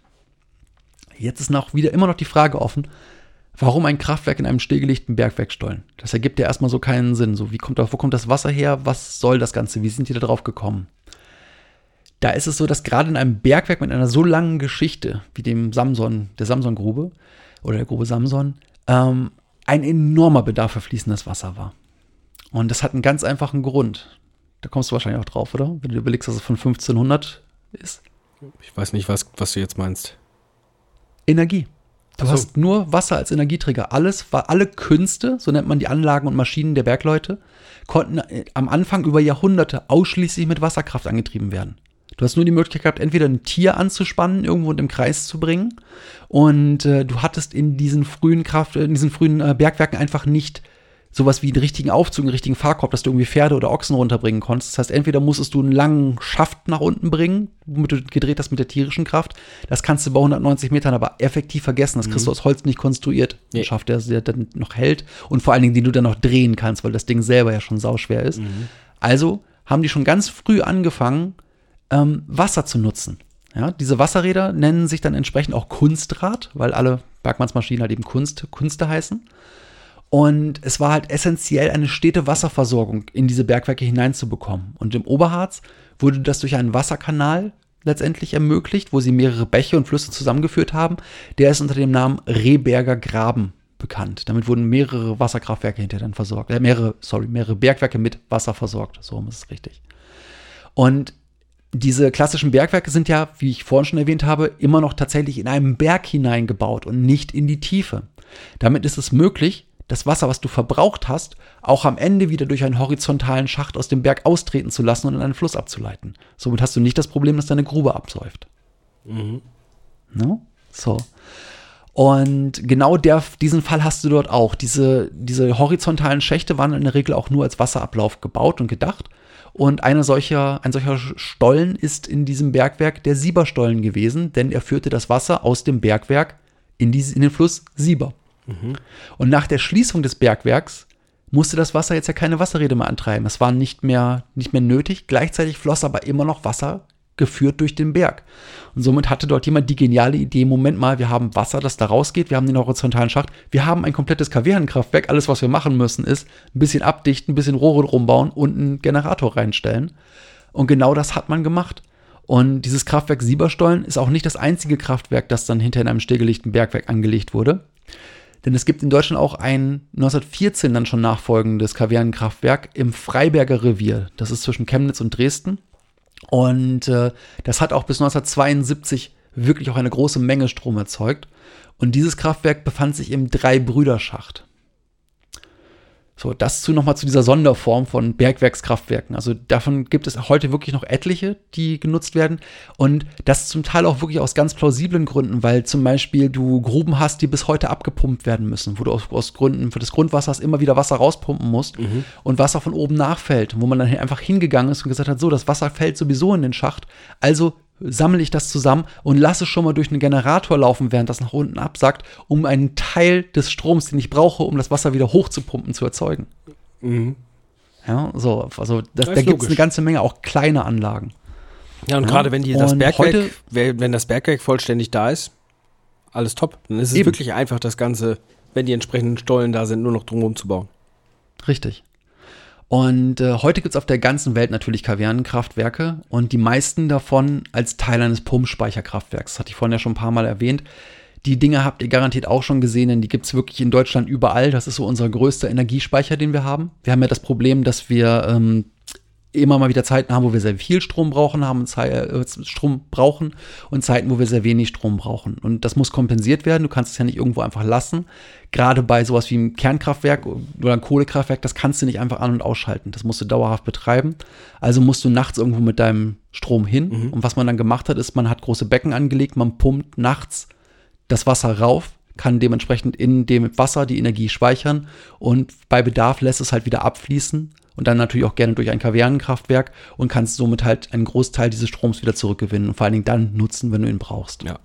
Jetzt ist noch wieder immer noch die Frage offen, warum ein Kraftwerk in einem stillgelegten Bergwerkstollen? Das ergibt ja erstmal so keinen Sinn. So, wie kommt da, wo kommt das Wasser her? Was soll das Ganze? Wie sind die da drauf gekommen? Da ist es so, dass gerade in einem Bergwerk mit einer so langen Geschichte wie dem Samson, der Samson-Grube oder der Grube Samson, ähm, ein enormer Bedarf für fließendes Wasser war. Und das hat einen ganz einfachen Grund. Da kommst du wahrscheinlich auch drauf, oder? Wenn du überlegst, dass es von 1500 ist. Ich weiß nicht, was, was du jetzt meinst. Energie. Du Ach so. hast nur Wasser als Energieträger. Alles war, alle Künste, so nennt man die Anlagen und Maschinen der Bergleute, konnten äh, am Anfang über Jahrhunderte ausschließlich mit Wasserkraft angetrieben werden. Du hast nur die Möglichkeit gehabt, entweder ein Tier anzuspannen, irgendwo und im Kreis zu bringen. Und äh, du hattest in diesen frühen Kraft, in diesen frühen äh, Bergwerken einfach nicht sowas wie einen richtigen Aufzug, einen richtigen Fahrkorb, dass du irgendwie Pferde oder Ochsen runterbringen konntest. Das heißt, entweder musstest du einen langen Schaft nach unten bringen, womit du gedreht hast mit der tierischen Kraft. Das kannst du bei 190 Metern aber effektiv vergessen. Das kriegst du aus Holz nicht konstruiert. Ein Nee. Schaft, der, der dann noch hält und vor allen Dingen, den du dann noch drehen kannst, weil das Ding selber ja schon sauschwer ist. Also haben die schon ganz früh angefangen, ähm, Wasser zu nutzen. Ja, diese Wasserräder nennen sich dann entsprechend auch Kunstrad, weil alle Bergmannsmaschinen halt eben Kunst, Kunste heißen. Und es war halt essentiell, eine stete Wasserversorgung in diese Bergwerke hineinzubekommen. Und im Oberharz wurde das durch einen Wasserkanal letztendlich ermöglicht, wo sie mehrere Bäche und Flüsse zusammengeführt haben. Der ist unter dem Namen Rehberger Graben bekannt. Damit wurden mehrere Wasserkraftwerke hinterher dann versorgt. Äh, mehrere, sorry, mehrere Bergwerke mit Wasser versorgt. So ist es richtig. Und diese klassischen Bergwerke sind ja, wie ich vorhin schon erwähnt habe, immer noch tatsächlich in einem Berg hineingebaut und nicht in die Tiefe. Damit ist es möglich, das Wasser, was du verbraucht hast, auch am Ende wieder durch einen horizontalen Schacht aus dem Berg austreten zu lassen und in einen Fluss abzuleiten. Somit hast du nicht das Problem, dass deine Grube absäuft. No? So. Und genau der, diesen Fall hast du dort auch. Diese, diese horizontalen Schächte waren in der Regel auch nur als Wasserablauf gebaut und gedacht. Und eine solcher, ein solcher Stollen ist in diesem Bergwerk der Sieberstollen gewesen, denn er führte das Wasser aus dem Bergwerk in, die, in den Fluss Sieber. Und nach der Schließung des Bergwerks musste das Wasser jetzt ja keine Wasserräder mehr antreiben. Es war nicht mehr, nicht mehr nötig. Gleichzeitig floss aber immer noch Wasser geführt durch den Berg. Und somit hatte dort jemand die geniale Idee, Moment mal, wir haben Wasser, das da rausgeht, wir haben den horizontalen Schacht, wir haben ein komplettes Kavernenkraftwerk, alles, was wir machen müssen, ist ein bisschen abdichten, ein bisschen Rohre drum bauen und einen Generator reinstellen. Und genau das hat man gemacht. Und dieses Kraftwerk Sieberstollen ist auch nicht das einzige Kraftwerk, das dann hinter in einem stillgelegten Bergwerk angelegt wurde. Denn es gibt in Deutschland auch ein 1914 dann schon nachfolgendes Kavernenkraftwerk im Freiberger Revier. Das ist zwischen Chemnitz und Dresden. Und äh, das hat auch bis 1972 wirklich auch eine große Menge Strom erzeugt. Und dieses Kraftwerk befand sich im Drei-Brüder-Schacht. So, das zu nochmal zu dieser Sonderform von Bergwerkskraftwerken. Also davon gibt es heute wirklich noch etliche, die genutzt werden. Und das zum Teil auch wirklich aus ganz plausiblen Gründen, weil zum Beispiel du Gruben hast, die bis heute abgepumpt werden müssen, wo du aus, aus Gründen für des Grundwassers immer wieder Wasser rauspumpen musst und Wasser von oben nachfällt, wo man dann einfach hingegangen ist und gesagt hat, so, das Wasser fällt sowieso in den Schacht, also sammle ich das zusammen und lasse schon mal durch einen Generator laufen, während das nach unten absackt, um einen Teil des Stroms, den ich brauche, um das Wasser wieder hochzupumpen, zu erzeugen. Ja, so, also das, Das da gibt es eine ganze Menge auch kleine Anlagen. Ja, und Ja. gerade wenn die das Und Bergwerk, wenn das Bergwerk vollständig da ist, alles top. Dann ist es Eben. wirklich einfach, das Ganze, wenn die entsprechenden Stollen da sind, nur noch drumherum zu bauen. Richtig. Und äh, heute gibt es auf der ganzen Welt natürlich Kavernenkraftwerke und die meisten davon als Teil eines Pumpspeicherkraftwerks. Das hatte ich vorhin ja schon ein paar Mal erwähnt. Die Dinge habt ihr garantiert auch schon gesehen, denn die gibt es wirklich in Deutschland überall. Das ist so unser größter Energiespeicher, den wir haben. Wir haben ja das Problem, dass wir ähm, immer mal wieder Zeiten haben, wo wir sehr viel Strom brauchen, haben äh, Strom brauchen und Zeiten, wo wir sehr wenig Strom brauchen. Und das muss kompensiert werden. Du kannst es ja nicht irgendwo einfach lassen. Gerade bei sowas wie einem Kernkraftwerk oder ein Kohlekraftwerk, das kannst du nicht einfach an- und ausschalten. Das musst du dauerhaft betreiben. Also musst du nachts irgendwo mit deinem Strom hin. Und was man dann gemacht hat, ist, man hat große Becken angelegt, man pumpt nachts das Wasser rauf, kann dementsprechend in dem Wasser die Energie speichern und bei Bedarf lässt es halt wieder abfließen und dann natürlich auch gerne durch ein Kavernenkraftwerk und kannst somit halt einen Großteil dieses Stroms wieder zurückgewinnen und vor allen Dingen dann nutzen, wenn du ihn brauchst. Ja.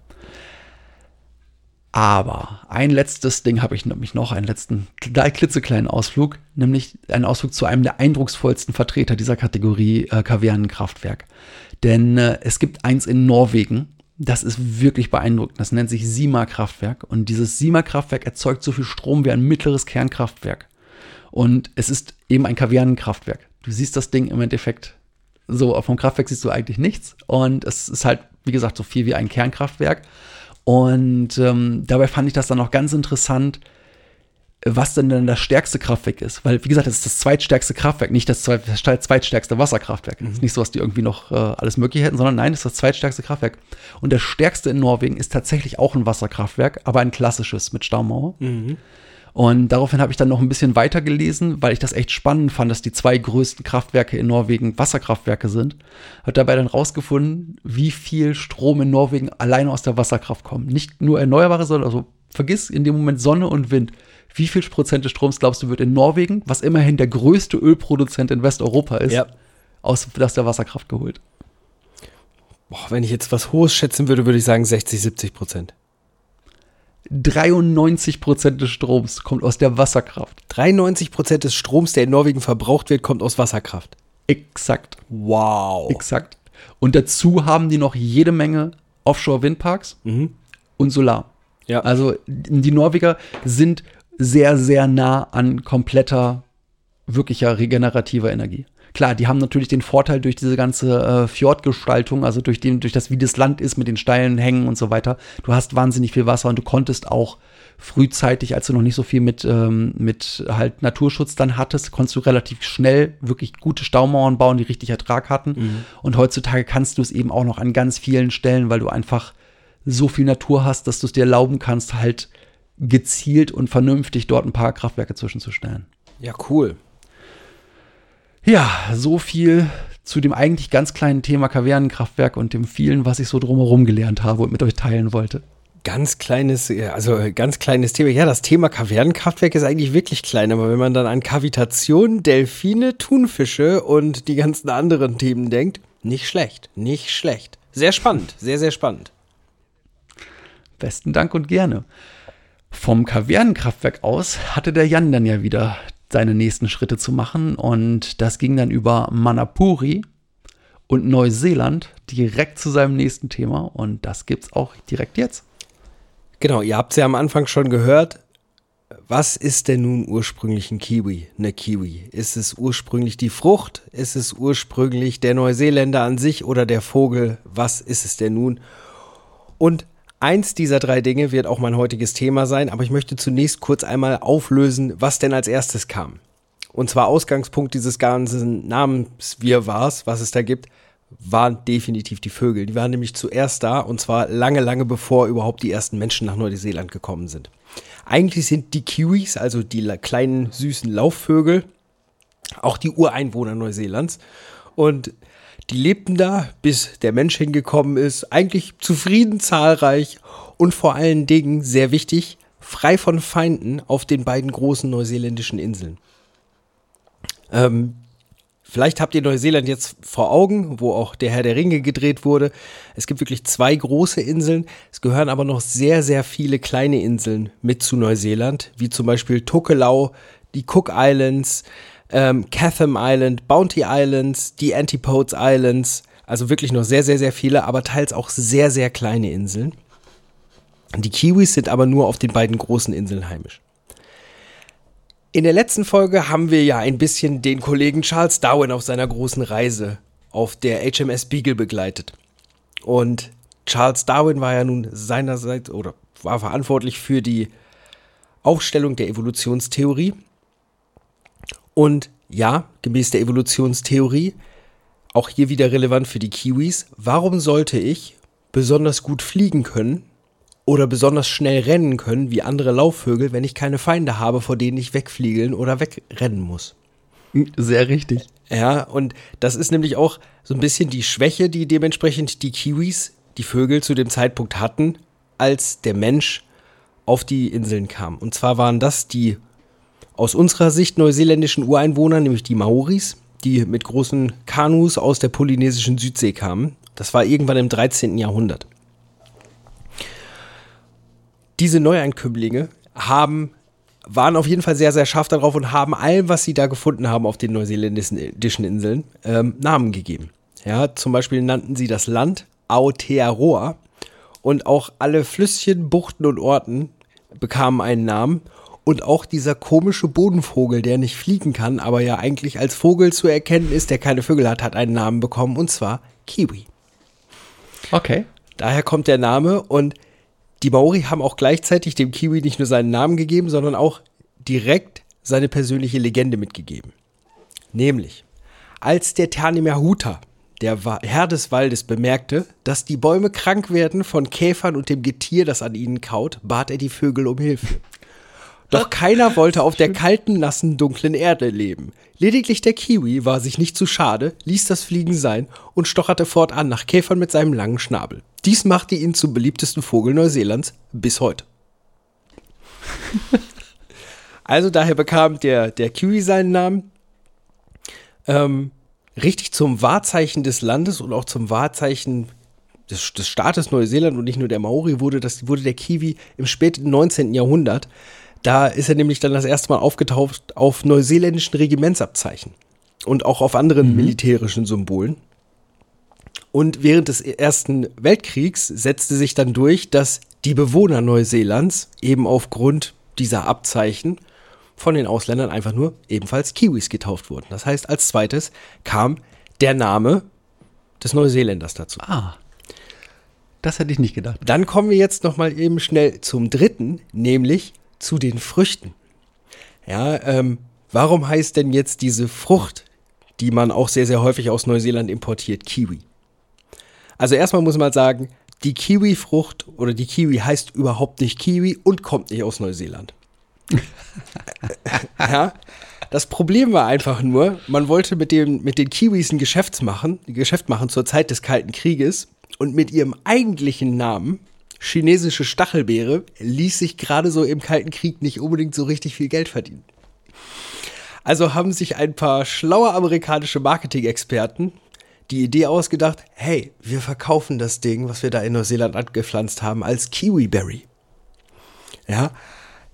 Aber ein letztes Ding habe ich nämlich noch, einen letzten kle- klitzekleinen Ausflug, nämlich einen Ausflug zu einem der eindrucksvollsten Vertreter dieser Kategorie äh, Kavernenkraftwerk. Denn äh, es gibt eins in Norwegen, das ist wirklich beeindruckend. Das nennt sich Sima-Kraftwerk. Und dieses Sima-Kraftwerk erzeugt so viel Strom wie ein mittleres Kernkraftwerk. Und es ist eben ein Kavernenkraftwerk. Du siehst das Ding im Endeffekt so, vom Kraftwerk siehst du eigentlich nichts. Und es ist halt, wie gesagt, so viel wie ein Kernkraftwerk. Und ähm, dabei fand ich das dann auch ganz interessant, was denn dann das stärkste Kraftwerk ist. Weil, wie gesagt, das ist das zweitstärkste Kraftwerk, nicht das zweit- das zweitstärkste Wasserkraftwerk. Es ist nicht so, dass die irgendwie noch äh, alles Mögliche hätten, sondern nein, das ist das zweitstärkste Kraftwerk. Und das stärkste in Norwegen ist tatsächlich auch ein Wasserkraftwerk, aber ein klassisches mit Staumauer. Und daraufhin habe ich dann noch ein bisschen weiter gelesen, weil ich das echt spannend fand, dass die zwei größten Kraftwerke in Norwegen Wasserkraftwerke sind. Hat dabei dann rausgefunden, wie viel Strom in Norwegen alleine aus der Wasserkraft kommt. Nicht nur erneuerbare, sondern also vergiss in dem Moment Sonne und Wind. Wie viel Prozent des Stroms glaubst du wird in Norwegen, was immerhin der größte Ölproduzent in Westeuropa ist, Ja. aus, aus der Wasserkraft geholt? Boah, wenn ich jetzt was Hohes schätzen würde, würde ich sagen 60, 70 Prozent. 93 Prozent des Stroms kommt aus der Wasserkraft. 93 Prozent des Stroms, der in Norwegen verbraucht wird, kommt aus Wasserkraft. Exakt. Wow. Exakt. Und dazu haben die noch jede Menge Offshore-Windparks und Solar. Ja. Also die Norweger sind sehr, sehr nah an kompletter, wirklicher regenerativer Energie. Klar, die haben natürlich den Vorteil durch diese ganze äh, Fjordgestaltung, also durch, den, durch das, wie das Land ist mit den steilen Hängen und so weiter. Du hast wahnsinnig viel Wasser und du konntest auch frühzeitig, als du noch nicht so viel mit, ähm, mit halt Naturschutz dann hattest, konntest du relativ schnell wirklich gute Staumauern bauen, die richtig Ertrag hatten. Und heutzutage kannst du es eben auch noch an ganz vielen Stellen, weil du einfach so viel Natur hast, dass du es dir erlauben kannst, halt gezielt und vernünftig dort ein paar Kraftwerke zwischenzustellen. Ja, cool. Ja, so viel zu dem eigentlich ganz kleinen Thema Kavernenkraftwerk und dem vielen, was ich so drumherum gelernt habe und mit euch teilen wollte. Ganz kleines, also äh, ganz kleines Thema. Ja, das Thema Kavernenkraftwerk ist eigentlich wirklich klein, aber wenn man dann an Kavitation, Delfine, Thunfische und die ganzen anderen Themen denkt, nicht schlecht, nicht schlecht. Sehr spannend, sehr, sehr spannend. Besten Dank und gerne. Vom Kavernenkraftwerk aus hatte der Jan dann ja wieder seine nächsten Schritte zu machen und das ging dann über Manapuri und Neuseeland direkt zu seinem nächsten Thema und das gibt's auch direkt jetzt. Genau, ihr habt es ja am Anfang schon gehört. Was ist denn nun ursprünglich ein Kiwi, eine Kiwi? Ist es ursprünglich die Frucht? Ist es ursprünglich der Neuseeländer an sich oder der Vogel? Was ist es denn nun? Und eins dieser drei Dinge wird auch mein heutiges Thema sein, aber ich möchte zunächst kurz einmal auflösen, was denn als erstes kam. Und zwar Ausgangspunkt dieses ganzen Namenswirrwarrs, was es da gibt, waren definitiv die Vögel. Die waren nämlich zuerst da und zwar lange, lange bevor überhaupt die ersten Menschen nach Neuseeland gekommen sind. Eigentlich sind die Kiwis, also die kleinen süßen Laufvögel, auch die Ureinwohner Neuseelands. Und die lebten da, bis der Mensch hingekommen ist, eigentlich zufrieden, zahlreich und vor allen Dingen, sehr wichtig, frei von Feinden auf den beiden großen neuseeländischen Inseln. Ähm, Vielleicht habt ihr Neuseeland jetzt vor Augen, wo auch der Herr der Ringe gedreht wurde. Es gibt wirklich zwei große Inseln. Es gehören aber noch sehr, sehr viele kleine Inseln mit zu Neuseeland, wie zum Beispiel Tokelau, die Cook Islands, ähm, Chatham Island, Bounty Islands, die Antipodes Islands. Also wirklich noch sehr, sehr, sehr viele, aber teils auch sehr, sehr kleine Inseln. Die Kiwis sind aber nur auf den beiden großen Inseln heimisch. In der letzten Folge haben wir ja ein bisschen den Kollegen Charles Darwin auf seiner großen Reise auf der HMS Beagle begleitet. Und Charles Darwin war ja nun seinerseits oder war verantwortlich für die Aufstellung der Evolutionstheorie. Und ja, gemäß der Evolutionstheorie, auch hier wieder relevant für die Kiwis, warum sollte ich besonders gut fliegen können, oder besonders schnell rennen können wie andere Laufvögel, wenn ich keine Feinde habe, vor denen ich wegfliegeln oder wegrennen muss. Sehr richtig. Ja, und das ist nämlich auch so ein bisschen die Schwäche, die dementsprechend die Kiwis, die Vögel zu dem Zeitpunkt hatten, als der Mensch auf die Inseln kam. Und zwar waren das die aus unserer Sicht neuseeländischen Ureinwohner, nämlich die Maoris, die mit großen Kanus aus der polynesischen Südsee kamen. Das war irgendwann im 13. Jahrhundert diese Neueinkömmlinge haben waren auf jeden Fall sehr, sehr scharf darauf und haben allem, was sie da gefunden haben auf den neuseeländischen Inseln, ähm, Namen gegeben. Ja, zum Beispiel nannten sie das Land Aotearoa und auch alle Flüsschen, Buchten und Orten bekamen einen Namen und auch dieser komische Bodenvogel, der nicht fliegen kann, aber ja eigentlich als Vogel zu erkennen ist, der keine Vögel hat, hat einen Namen bekommen und zwar Kiwi. Okay. Daher kommt der Name und die Maori haben auch gleichzeitig dem Kiwi nicht nur seinen Namen gegeben, sondern auch direkt seine persönliche Legende mitgegeben. Nämlich, als der Tanimahuta, der Herr des Waldes, bemerkte, dass die Bäume krank werden von Käfern und dem Getier, das an ihnen kaut, bat er die Vögel um Hilfe. Doch keiner wollte auf der kalten, nassen, dunklen Erde leben. Lediglich der Kiwi war sich nicht zu schade, ließ das Fliegen sein und stocherte fortan nach Käfern mit seinem langen Schnabel. Dies machte ihn zum beliebtesten Vogel Neuseelands bis heute. also daher bekam der, der Kiwi seinen Namen. Ähm, richtig zum Wahrzeichen des Landes und auch zum Wahrzeichen des, des Staates Neuseeland und nicht nur der Maori wurde, das wurde der Kiwi im späten 19. Jahrhundert. Da ist er nämlich dann das erste Mal aufgetaucht auf neuseeländischen Regimentsabzeichen und auch auf anderen mhm. militärischen Symbolen. Und während des Ersten Weltkriegs setzte sich dann durch, dass die Bewohner Neuseelands eben aufgrund dieser Abzeichen von den Ausländern einfach nur ebenfalls Kiwis getauft wurden. Das heißt, als zweites kam der Name des Neuseeländers dazu. Ah. Das hätte ich nicht gedacht. Dann kommen wir jetzt noch mal eben schnell zum dritten, nämlich zu den Früchten. Ja, ähm, warum heißt denn jetzt diese Frucht, die man auch sehr, sehr häufig aus Neuseeland importiert, Kiwi? Also erstmal muss man sagen, die Kiwi-Frucht oder die Kiwi heißt überhaupt nicht Kiwi und kommt nicht aus Neuseeland. ja. Das Problem war einfach nur, man wollte mit, dem, mit den Kiwis ein Geschäft machen, ein Geschäft machen zur Zeit des Kalten Krieges und mit ihrem eigentlichen Namen, chinesische Stachelbeere, ließ sich gerade so im Kalten Krieg nicht unbedingt so richtig viel Geld verdienen. Also haben sich ein paar schlaue amerikanische Marketing-Experten die Idee ausgedacht, hey, wir verkaufen das Ding, was wir da in Neuseeland angepflanzt haben, als Kiwiberry. Ja,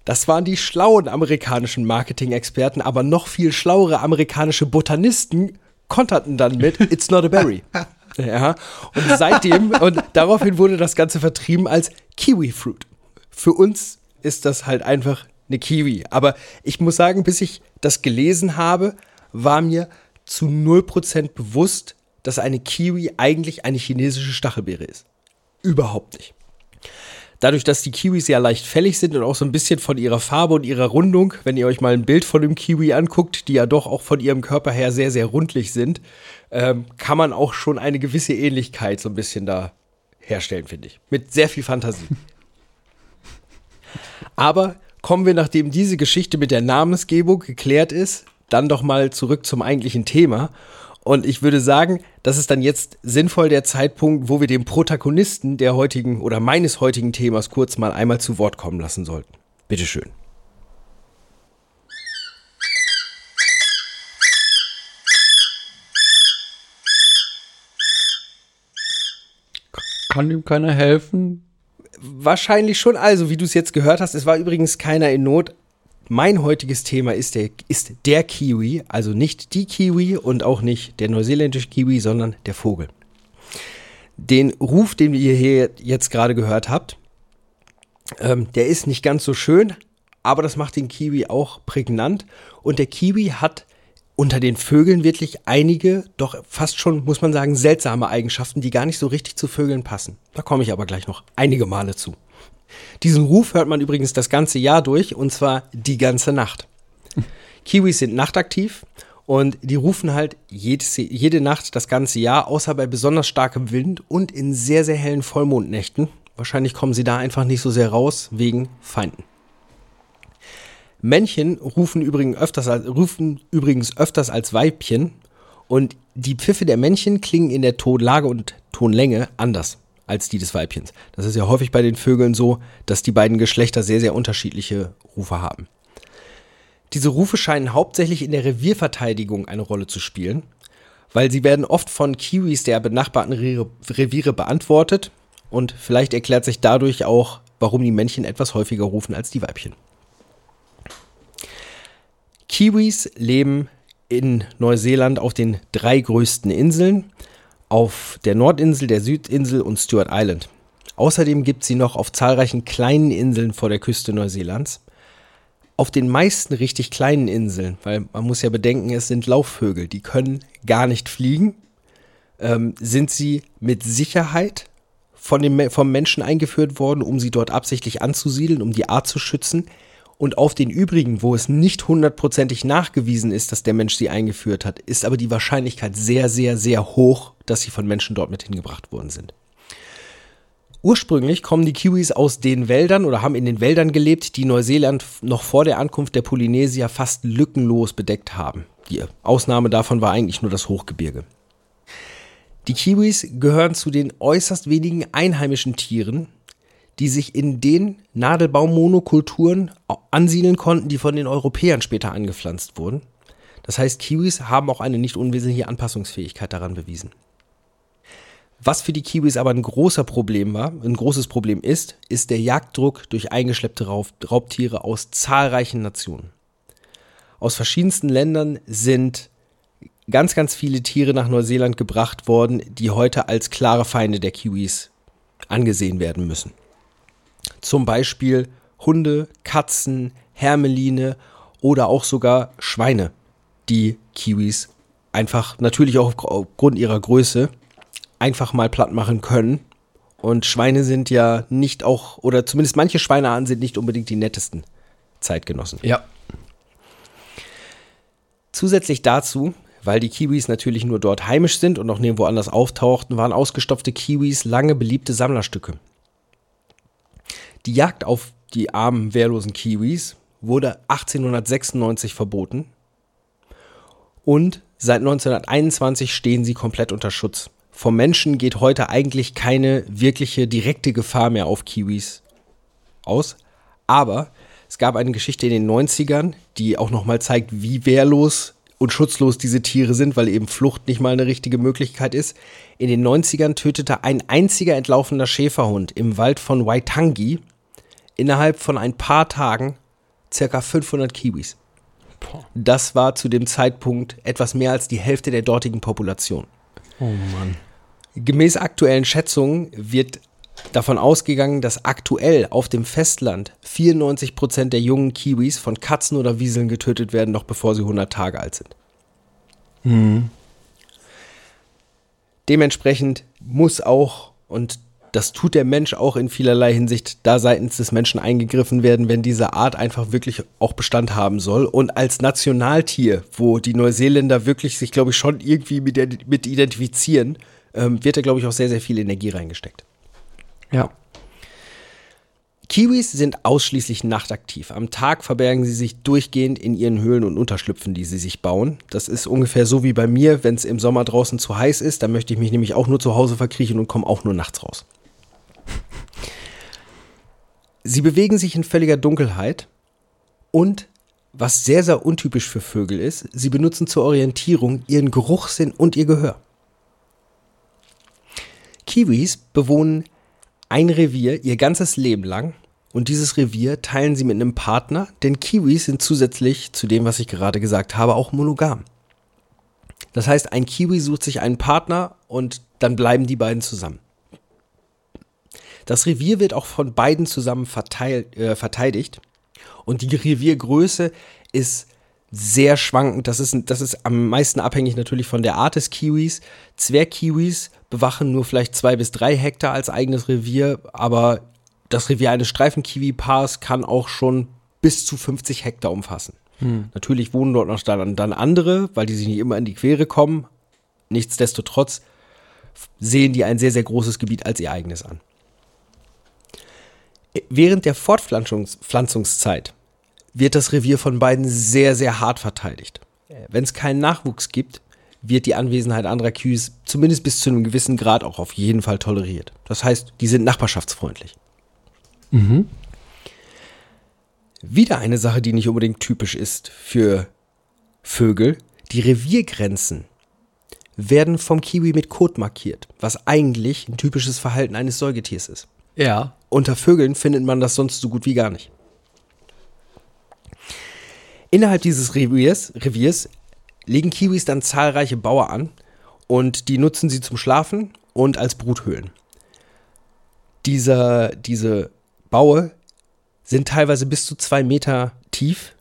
das waren die schlauen amerikanischen Marketing-Experten, aber noch viel schlauere amerikanische Botanisten konterten dann mit It's not a berry. Ja, und seitdem, und daraufhin wurde das Ganze vertrieben als Kiwi-Fruit. Für uns ist das halt einfach eine Kiwi. Aber ich muss sagen, bis ich das gelesen habe, war mir zu 0% bewusst, dass eine Kiwi eigentlich eine chinesische Stachelbeere ist. Überhaupt nicht. Dadurch, dass die Kiwis ja leicht fällig sind und auch so ein bisschen von ihrer Farbe und ihrer Rundung, wenn ihr euch mal ein Bild von dem Kiwi anguckt, die ja doch auch von ihrem Körper her sehr, sehr rundlich sind, ähm, kann man auch schon eine gewisse Ähnlichkeit so ein bisschen da herstellen, finde ich. Mit sehr viel Fantasie. Aber kommen wir, nachdem diese Geschichte mit der Namensgebung geklärt ist, dann doch mal zurück zum eigentlichen Thema. Und ich würde sagen, das ist dann jetzt sinnvoll der Zeitpunkt, wo wir den Protagonisten der heutigen oder meines heutigen Themas kurz mal einmal zu Wort kommen lassen sollten. Bitteschön. Kann ihm keiner helfen? Wahrscheinlich schon. Also, wie du es jetzt gehört hast, es war übrigens keiner in Not, mein heutiges Thema ist der, ist der Kiwi, also nicht die Kiwi und auch nicht der neuseeländische Kiwi, sondern der Vogel. Den Ruf, den ihr hier jetzt gerade gehört habt, ähm, der ist nicht ganz so schön, aber das macht den Kiwi auch prägnant. Und der Kiwi hat unter den Vögeln wirklich einige, doch fast schon, muss man sagen, seltsame Eigenschaften, die gar nicht so richtig zu Vögeln passen. Da komme ich aber gleich noch einige Male zu. Diesen Ruf hört man übrigens das ganze Jahr durch und zwar die ganze Nacht. Kiwis sind nachtaktiv und die rufen halt jedes, jede Nacht das ganze Jahr, außer bei besonders starkem Wind und in sehr, sehr hellen Vollmondnächten. Wahrscheinlich kommen sie da einfach nicht so sehr raus wegen Feinden. Männchen rufen übrigens öfters als, rufen übrigens öfters als Weibchen und die Pfiffe der Männchen klingen in der Tonlage und Tonlänge anders als die des Weibchens. Das ist ja häufig bei den Vögeln so, dass die beiden Geschlechter sehr, sehr unterschiedliche Rufe haben. Diese Rufe scheinen hauptsächlich in der Revierverteidigung eine Rolle zu spielen, weil sie werden oft von Kiwis der benachbarten Reviere beantwortet und vielleicht erklärt sich dadurch auch, warum die Männchen etwas häufiger rufen als die Weibchen. Kiwis leben in Neuseeland auf den drei größten Inseln, auf der Nordinsel, der Südinsel und Stewart Island. Außerdem gibt sie noch auf zahlreichen kleinen Inseln vor der Küste Neuseelands. Auf den meisten richtig kleinen Inseln, weil man muss ja bedenken, es sind Laufvögel, die können gar nicht fliegen, ähm, sind sie mit Sicherheit von dem, vom Menschen eingeführt worden, um sie dort absichtlich anzusiedeln, um die Art zu schützen. Und auf den übrigen, wo es nicht hundertprozentig nachgewiesen ist, dass der Mensch sie eingeführt hat, ist aber die Wahrscheinlichkeit sehr, sehr, sehr hoch, dass sie von Menschen dort mit hingebracht worden sind. Ursprünglich kommen die Kiwis aus den Wäldern oder haben in den Wäldern gelebt, die Neuseeland noch vor der Ankunft der Polynesier fast lückenlos bedeckt haben. Die Ausnahme davon war eigentlich nur das Hochgebirge. Die Kiwis gehören zu den äußerst wenigen einheimischen Tieren, die sich in den Nadelbaummonokulturen ansiedeln konnten, die von den Europäern später angepflanzt wurden. Das heißt, Kiwis haben auch eine nicht unwesentliche Anpassungsfähigkeit daran bewiesen. Was für die Kiwis aber ein großer Problem war, ein großes Problem ist, ist der Jagddruck durch eingeschleppte Raubtiere aus zahlreichen Nationen. Aus verschiedensten Ländern sind ganz, ganz viele Tiere nach Neuseeland gebracht worden, die heute als klare Feinde der Kiwis angesehen werden müssen. Zum Beispiel Hunde, Katzen, Hermeline oder auch sogar Schweine, die Kiwis einfach natürlich auch aufgrund ihrer Größe einfach mal platt machen können. Und Schweine sind ja nicht auch, oder zumindest manche Schweinearten sind nicht unbedingt die nettesten Zeitgenossen. Ja. Zusätzlich dazu, weil die Kiwis natürlich nur dort heimisch sind und noch nirgendwo anders auftauchten, waren ausgestopfte Kiwis lange beliebte Sammlerstücke. Die Jagd auf die armen, wehrlosen Kiwis wurde 1896 verboten und seit 1921 stehen sie komplett unter Schutz. Vom Menschen geht heute eigentlich keine wirkliche direkte Gefahr mehr auf Kiwis aus, aber es gab eine Geschichte in den 90ern, die auch nochmal zeigt, wie wehrlos und schutzlos diese Tiere sind, weil eben Flucht nicht mal eine richtige Möglichkeit ist. In den 90ern tötete ein einziger entlaufener Schäferhund im Wald von Waitangi innerhalb von ein paar Tagen circa 500 Kiwis. Das war zu dem Zeitpunkt etwas mehr als die Hälfte der dortigen Population. Oh Mann. Gemäß aktuellen Schätzungen wird davon ausgegangen, dass aktuell auf dem Festland 94 Prozent der jungen Kiwis von Katzen oder Wieseln getötet werden, noch bevor sie 100 Tage alt sind. Mhm. Dementsprechend muss auch, und das tut der Mensch auch in vielerlei Hinsicht, da seitens des Menschen eingegriffen werden, wenn diese Art einfach wirklich auch Bestand haben soll. Und als Nationaltier, wo die Neuseeländer wirklich sich, glaube ich, schon irgendwie mit, mit identifizieren, ähm, wird da, glaube ich, auch sehr, sehr viel Energie reingesteckt. Ja. Kiwis sind ausschließlich nachtaktiv. Am Tag verbergen sie sich durchgehend in ihren Höhlen und Unterschlüpfen, die sie sich bauen. Das ist ungefähr so wie bei mir, wenn es im Sommer draußen zu heiß ist. Dann möchte ich mich nämlich auch nur zu Hause verkriechen und komme auch nur nachts raus. Sie bewegen sich in völliger Dunkelheit und was sehr, sehr untypisch für Vögel ist, sie benutzen zur Orientierung ihren Geruchssinn und ihr Gehör. Kiwis bewohnen ein Revier ihr ganzes Leben lang und dieses Revier teilen sie mit einem Partner, denn Kiwis sind zusätzlich zu dem, was ich gerade gesagt habe, auch monogam. Das heißt, ein Kiwi sucht sich einen Partner und dann bleiben die beiden zusammen. Das Revier wird auch von beiden zusammen verteilt, äh, verteidigt und die Reviergröße ist sehr schwankend. Das ist, das ist am meisten abhängig natürlich von der Art des Kiwis. Zwergkiwis bewachen nur vielleicht zwei bis drei Hektar als eigenes Revier, aber das Revier eines Streifenkiwi-Paars kann auch schon bis zu 50 Hektar umfassen. Hm. Natürlich wohnen dort noch dann, dann andere, weil die sich nicht immer in die Quere kommen. Nichtsdestotrotz sehen die ein sehr, sehr großes Gebiet als ihr eigenes an. Während der Fortpflanzungszeit wird das Revier von beiden sehr, sehr hart verteidigt. Wenn es keinen Nachwuchs gibt, wird die Anwesenheit anderer Kühe zumindest bis zu einem gewissen Grad auch auf jeden Fall toleriert. Das heißt, die sind nachbarschaftsfreundlich. Mhm. Wieder eine Sache, die nicht unbedingt typisch ist für Vögel. Die Reviergrenzen werden vom Kiwi mit Kot markiert, was eigentlich ein typisches Verhalten eines Säugetiers ist. Ja. Unter Vögeln findet man das sonst so gut wie gar nicht. Innerhalb dieses Reviers, Reviers legen Kiwis dann zahlreiche Bauer an und die nutzen sie zum Schlafen und als Bruthöhlen. Dieser, diese Baue sind teilweise bis zu zwei Meter tief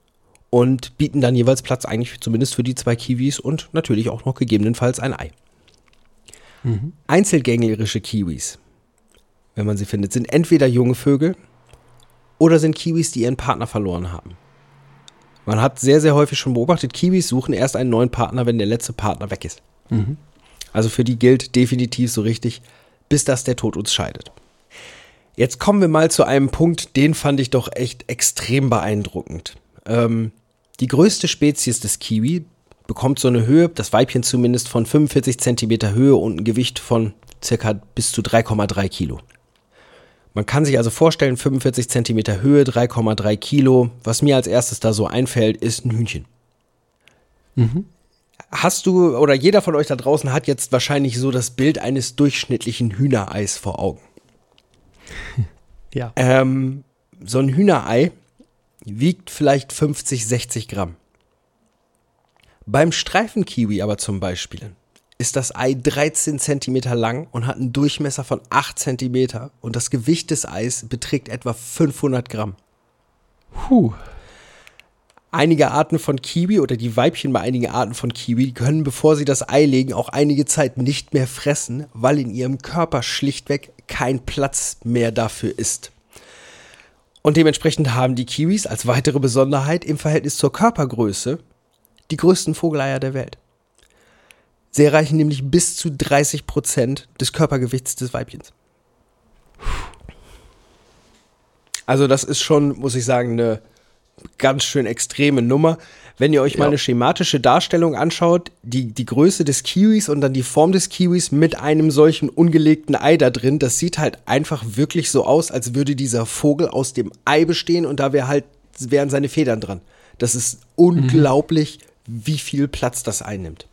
und bieten dann jeweils Platz eigentlich zumindest für die zwei Kiwis und natürlich auch noch gegebenenfalls ein Ei. Mhm. Einzelgänglerische Kiwis, wenn man sie findet, sind entweder junge Vögel oder sind Kiwis, die ihren Partner verloren haben. Man hat sehr, sehr häufig schon beobachtet, Kiwis suchen erst einen neuen Partner, wenn der letzte Partner weg ist. Mhm. Also für die gilt definitiv so richtig, bis dass der Tod uns scheidet. Jetzt kommen wir mal zu einem Punkt, den fand ich doch echt extrem beeindruckend. Ähm, die größte Spezies des Kiwi bekommt so eine Höhe, das Weibchen zumindest, von 45 Zentimeter Höhe und ein Gewicht von circa bis zu 3,3 Kilo. Man kann sich also vorstellen, 45 Zentimeter Höhe, 3,3 Kilo. Was mir als erstes da so einfällt, ist ein Hühnchen. Mhm. Hast du oder jeder von euch da draußen hat jetzt wahrscheinlich so das Bild eines durchschnittlichen Hühnereis vor Augen. ja. Ähm, so ein Hühnerei wiegt vielleicht 50, 60 Gramm. Beim Streifenkiwi aber zum Beispiel ist das Ei 13 Zentimeter lang und hat einen Durchmesser von 8 Zentimeter und das Gewicht des Eis beträgt etwa 500 Gramm. Puh. Einige Arten von Kiwi oder die Weibchen bei einigen Arten von Kiwi können, bevor sie das Ei legen, auch einige Zeit nicht mehr fressen, weil in ihrem Körper schlichtweg kein Platz mehr dafür ist. Und dementsprechend haben die Kiwis als weitere Besonderheit im Verhältnis zur Körpergröße die größten Vogeleier der Welt. Sie erreichen nämlich bis zu 30 Prozent des Körpergewichts des Weibchens. Also das ist schon, muss ich sagen, eine ganz schön extreme Nummer. Wenn ihr euch ja. mal eine schematische Darstellung anschaut, die, die Größe des Kiwis und dann die Form des Kiwis mit einem solchen ungelegten Ei da drin, das sieht halt einfach wirklich so aus, als würde dieser Vogel aus dem Ei bestehen und da wäre halt, wären seine Federn dran. Das ist unglaublich, mhm. wie viel Platz das einnimmt.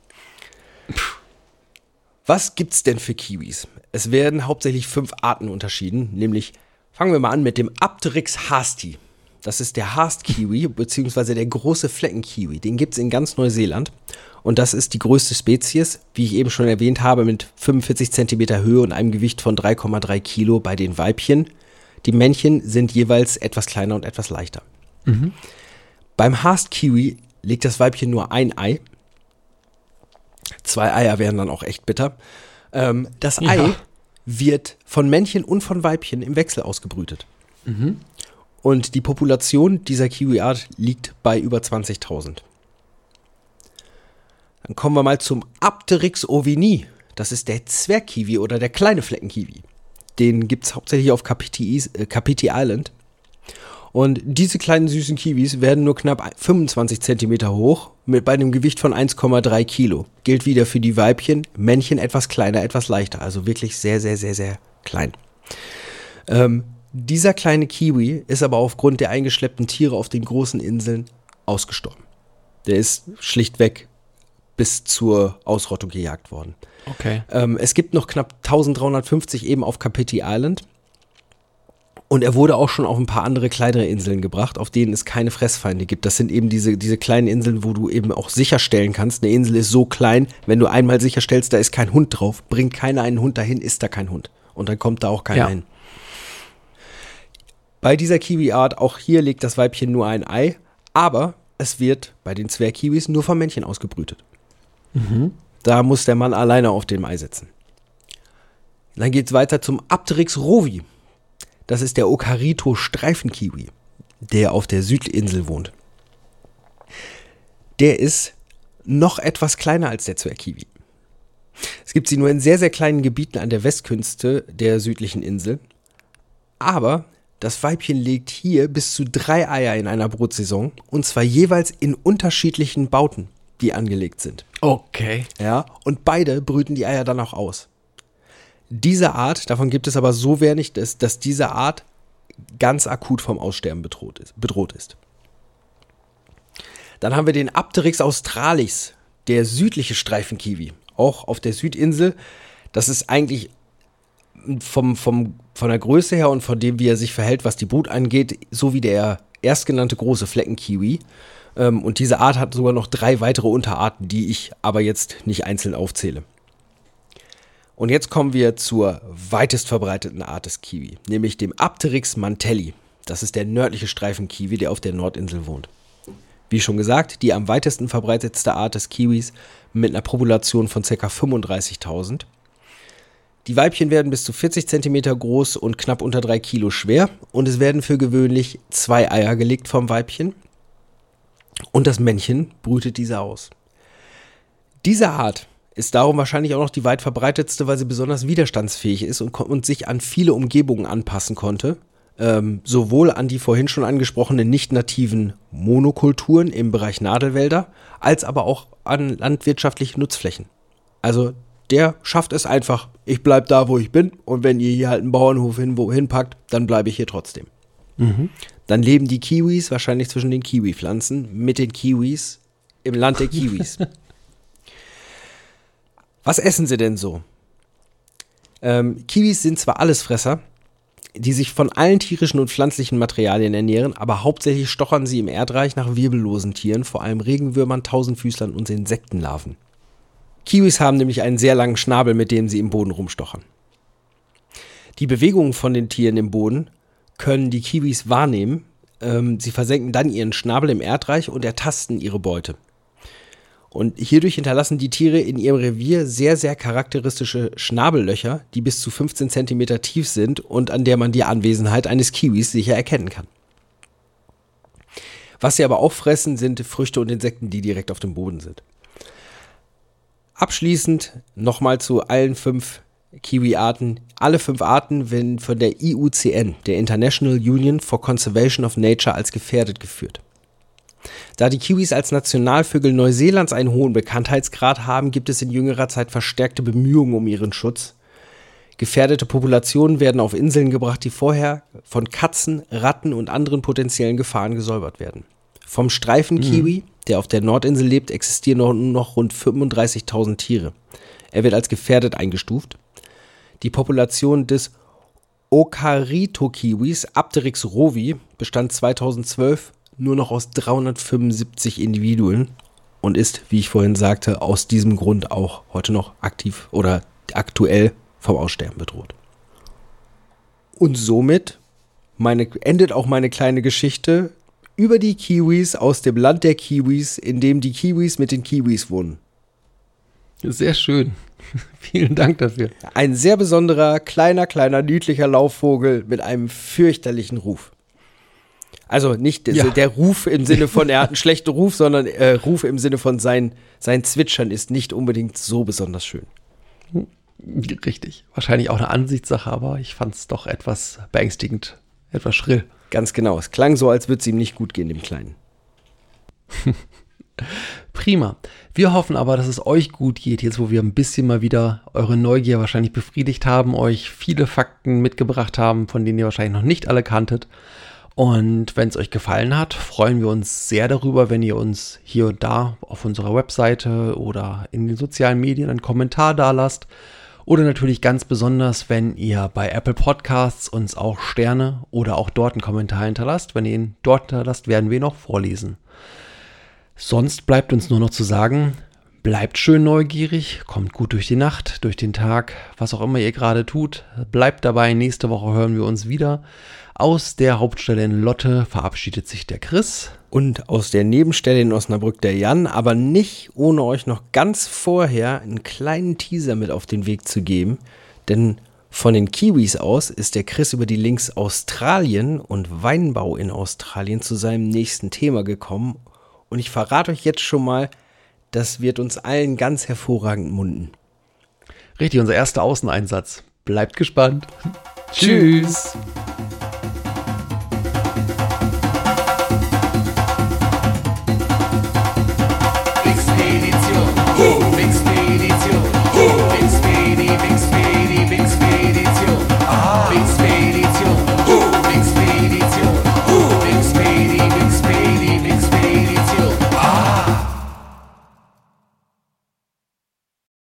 Was gibt's denn für Kiwis? Es werden hauptsächlich fünf Arten unterschieden, nämlich fangen wir mal an mit dem Apteryx hasti. Das ist der Haast-Kiwi, beziehungsweise der große Fleckenkiwi. Den gibt es in ganz Neuseeland. Und das ist die größte Spezies, wie ich eben schon erwähnt habe, mit 45 cm Höhe und einem Gewicht von 3,3 Kilo bei den Weibchen. Die Männchen sind jeweils etwas kleiner und etwas leichter. Mhm. Beim Haast-Kiwi legt das Weibchen nur ein Ei Zwei Eier wären dann auch echt bitter. Ähm, das ja. Ei wird von Männchen und von Weibchen im Wechsel ausgebrütet. Mhm. Und die Population dieser Kiwi-Art liegt bei über 20.000. Dann kommen wir mal zum Apteryx ovini. Das ist der Zwergkiwi oder der kleine Fleckenkiwi. Den gibt es hauptsächlich auf Kapiti, äh, Kapiti Island. Und diese kleinen süßen Kiwis werden nur knapp 25 Zentimeter hoch mit bei einem Gewicht von 1,3 Kilo. Gilt wieder für die Weibchen, Männchen etwas kleiner, etwas leichter. Also wirklich sehr, sehr, sehr, sehr klein. Ähm, dieser kleine Kiwi ist aber aufgrund der eingeschleppten Tiere auf den großen Inseln ausgestorben. Der ist schlichtweg bis zur Ausrottung gejagt worden. Okay. Ähm, es gibt noch knapp 1350 eben auf Kapiti Island. Und er wurde auch schon auf ein paar andere kleinere Inseln gebracht, auf denen es keine Fressfeinde gibt. Das sind eben diese, diese kleinen Inseln, wo du eben auch sicherstellen kannst. Eine Insel ist so klein, wenn du einmal sicherstellst, da ist kein Hund drauf, bringt keiner einen Hund dahin, ist da kein Hund. Und dann kommt da auch keiner Ja. hin. Bei dieser Kiwi-Art, auch hier legt das Weibchen nur ein Ei, aber es wird bei den Zwergkiwis nur vom Männchen ausgebrütet. Da muss der Mann alleine auf dem Ei sitzen. Dann geht es weiter zum Apteryx rovi. Das ist der Okarito Streifenkiwi, der auf der Südinsel wohnt. Der ist noch etwas kleiner als der Zwergkiwi. Es gibt sie nur in sehr, sehr kleinen Gebieten an der Westküste der südlichen Insel. Aber das Weibchen legt hier bis zu drei Eier in einer Brutsaison und zwar jeweils in unterschiedlichen Bauten, die angelegt sind. Okay. Ja, und beide brüten die Eier dann auch aus. Diese Art, davon gibt es aber so wenig, dass, dass diese Art ganz akut vom Aussterben bedroht ist. Bedroht ist. Dann haben wir den Apteryx australis, der südliche Streifenkiwi, auch auf der Südinsel. Das ist eigentlich vom, vom, von der Größe her und von dem, wie er sich verhält, was die Brut angeht, so wie der erstgenannte große Fleckenkiwi. Ähm, und diese Art hat sogar noch drei weitere Unterarten, die ich aber jetzt nicht einzeln aufzähle. Und jetzt kommen wir zur weitest verbreiteten Art des Kiwi, nämlich dem Apteryx mantelli. Das ist der nördliche Streifenkiwi, der auf der Nordinsel wohnt. Wie schon gesagt, die am weitesten verbreitetste Art des Kiwis mit einer Population von ca. 35.000. Die Weibchen werden bis zu 40 cm groß und knapp unter 3 Kilo schwer und es werden für gewöhnlich zwei Eier gelegt vom Weibchen und das Männchen brütet diese aus. Diese Art ist darum wahrscheinlich auch noch die weit verbreitetste, weil sie besonders widerstandsfähig ist und, und sich an viele Umgebungen anpassen konnte. Ähm, sowohl an die vorhin schon angesprochenen nicht-nativen Monokulturen im Bereich Nadelwälder, als aber auch an landwirtschaftliche Nutzflächen. Also der schafft es einfach, ich bleib da, wo ich bin und wenn ihr hier halt einen Bauernhof hin, wohin packt, dann bleibe ich hier trotzdem. Dann leben die Kiwis wahrscheinlich zwischen den Kiwi-Pflanzen mit den Kiwis im Land der Kiwis. Was essen sie denn so? Ähm, Kiwis sind zwar Allesfresser, die sich von allen tierischen und pflanzlichen Materialien ernähren, aber hauptsächlich stochern sie im Erdreich nach wirbellosen Tieren, vor allem Regenwürmern, Tausendfüßlern und Insektenlarven. Kiwis haben nämlich einen sehr langen Schnabel, mit dem sie im Boden rumstochern. Die Bewegungen von den Tieren im Boden können die Kiwis wahrnehmen. Ähm, sie versenken dann ihren Schnabel im Erdreich und ertasten ihre Beute. Und hierdurch hinterlassen die Tiere in ihrem Revier sehr, sehr charakteristische Schnabellöcher, die bis zu 15 cm tief sind und an der man die Anwesenheit eines Kiwis sicher erkennen kann. Was sie aber auch fressen, sind Früchte und Insekten, die direkt auf dem Boden sind. Abschließend nochmal zu allen fünf Kiwi-Arten. Alle fünf Arten werden von der IUCN, der International Union for Conservation of Nature, als gefährdet geführt. Da die Kiwis als Nationalvögel Neuseelands einen hohen Bekanntheitsgrad haben, gibt es in jüngerer Zeit verstärkte Bemühungen um ihren Schutz. Gefährdete Populationen werden auf Inseln gebracht, die vorher von Katzen, Ratten und anderen potenziellen Gefahren gesäubert werden. Vom Streifenkiwi, der auf der Nordinsel lebt, existieren noch, nur noch rund 35.000 Tiere. Er wird als gefährdet eingestuft. Die Population des Okarito-Kiwis Apteryx rovi bestand 2012 nur noch aus 375 Individuen und ist, wie ich vorhin sagte, aus diesem Grund auch heute noch aktiv oder aktuell vom Aussterben bedroht. Und somit meine, endet auch meine kleine Geschichte über die Kiwis aus dem Land der Kiwis, in dem die Kiwis mit den Kiwis wohnen. Sehr schön. Vielen Dank dafür. Ein sehr besonderer, kleiner, kleiner, niedlicher Laufvogel mit einem fürchterlichen Ruf. Also nicht der, Ja. der Ruf im Sinne von, er hat einen schlechten Ruf, sondern äh, Ruf im Sinne von sein, sein Zwitschern ist nicht unbedingt so besonders schön. Richtig. Wahrscheinlich auch eine Ansichtssache, aber ich fand es doch etwas beängstigend, etwas schrill. Ganz genau. Es klang so, als würde es ihm nicht gut gehen, dem Kleinen. Prima. Wir hoffen aber, dass es euch gut geht, jetzt wo wir ein bisschen mal wieder eure Neugier wahrscheinlich befriedigt haben, euch viele Fakten mitgebracht haben, von denen ihr wahrscheinlich noch nicht alle kanntet. Und wenn es euch gefallen hat, freuen wir uns sehr darüber, wenn ihr uns hier und da auf unserer Webseite oder in den sozialen Medien einen Kommentar da lasst. Oder natürlich ganz besonders, wenn ihr bei Apple Podcasts uns auch Sterne oder auch dort einen Kommentar hinterlasst. Wenn ihr ihn dort hinterlasst, werden wir ihn auch vorlesen. Sonst bleibt uns nur noch zu sagen, bleibt schön neugierig, kommt gut durch die Nacht, durch den Tag, was auch immer ihr gerade tut. Bleibt dabei, nächste Woche hören wir uns wieder. Aus der Hauptstelle in Lotte verabschiedet sich der Chris. Und aus der Nebenstelle in Osnabrück der Jan, aber nicht ohne euch noch ganz vorher einen kleinen Teaser mit auf den Weg zu geben. Denn von den Kiwis aus ist der Chris über die Links Australien und Weinbau in Australien zu seinem nächsten Thema gekommen. Und ich verrate euch jetzt schon mal, das wird uns allen ganz hervorragend munden. Richtig, unser erster Außeneinsatz. Bleibt gespannt. Tschüss.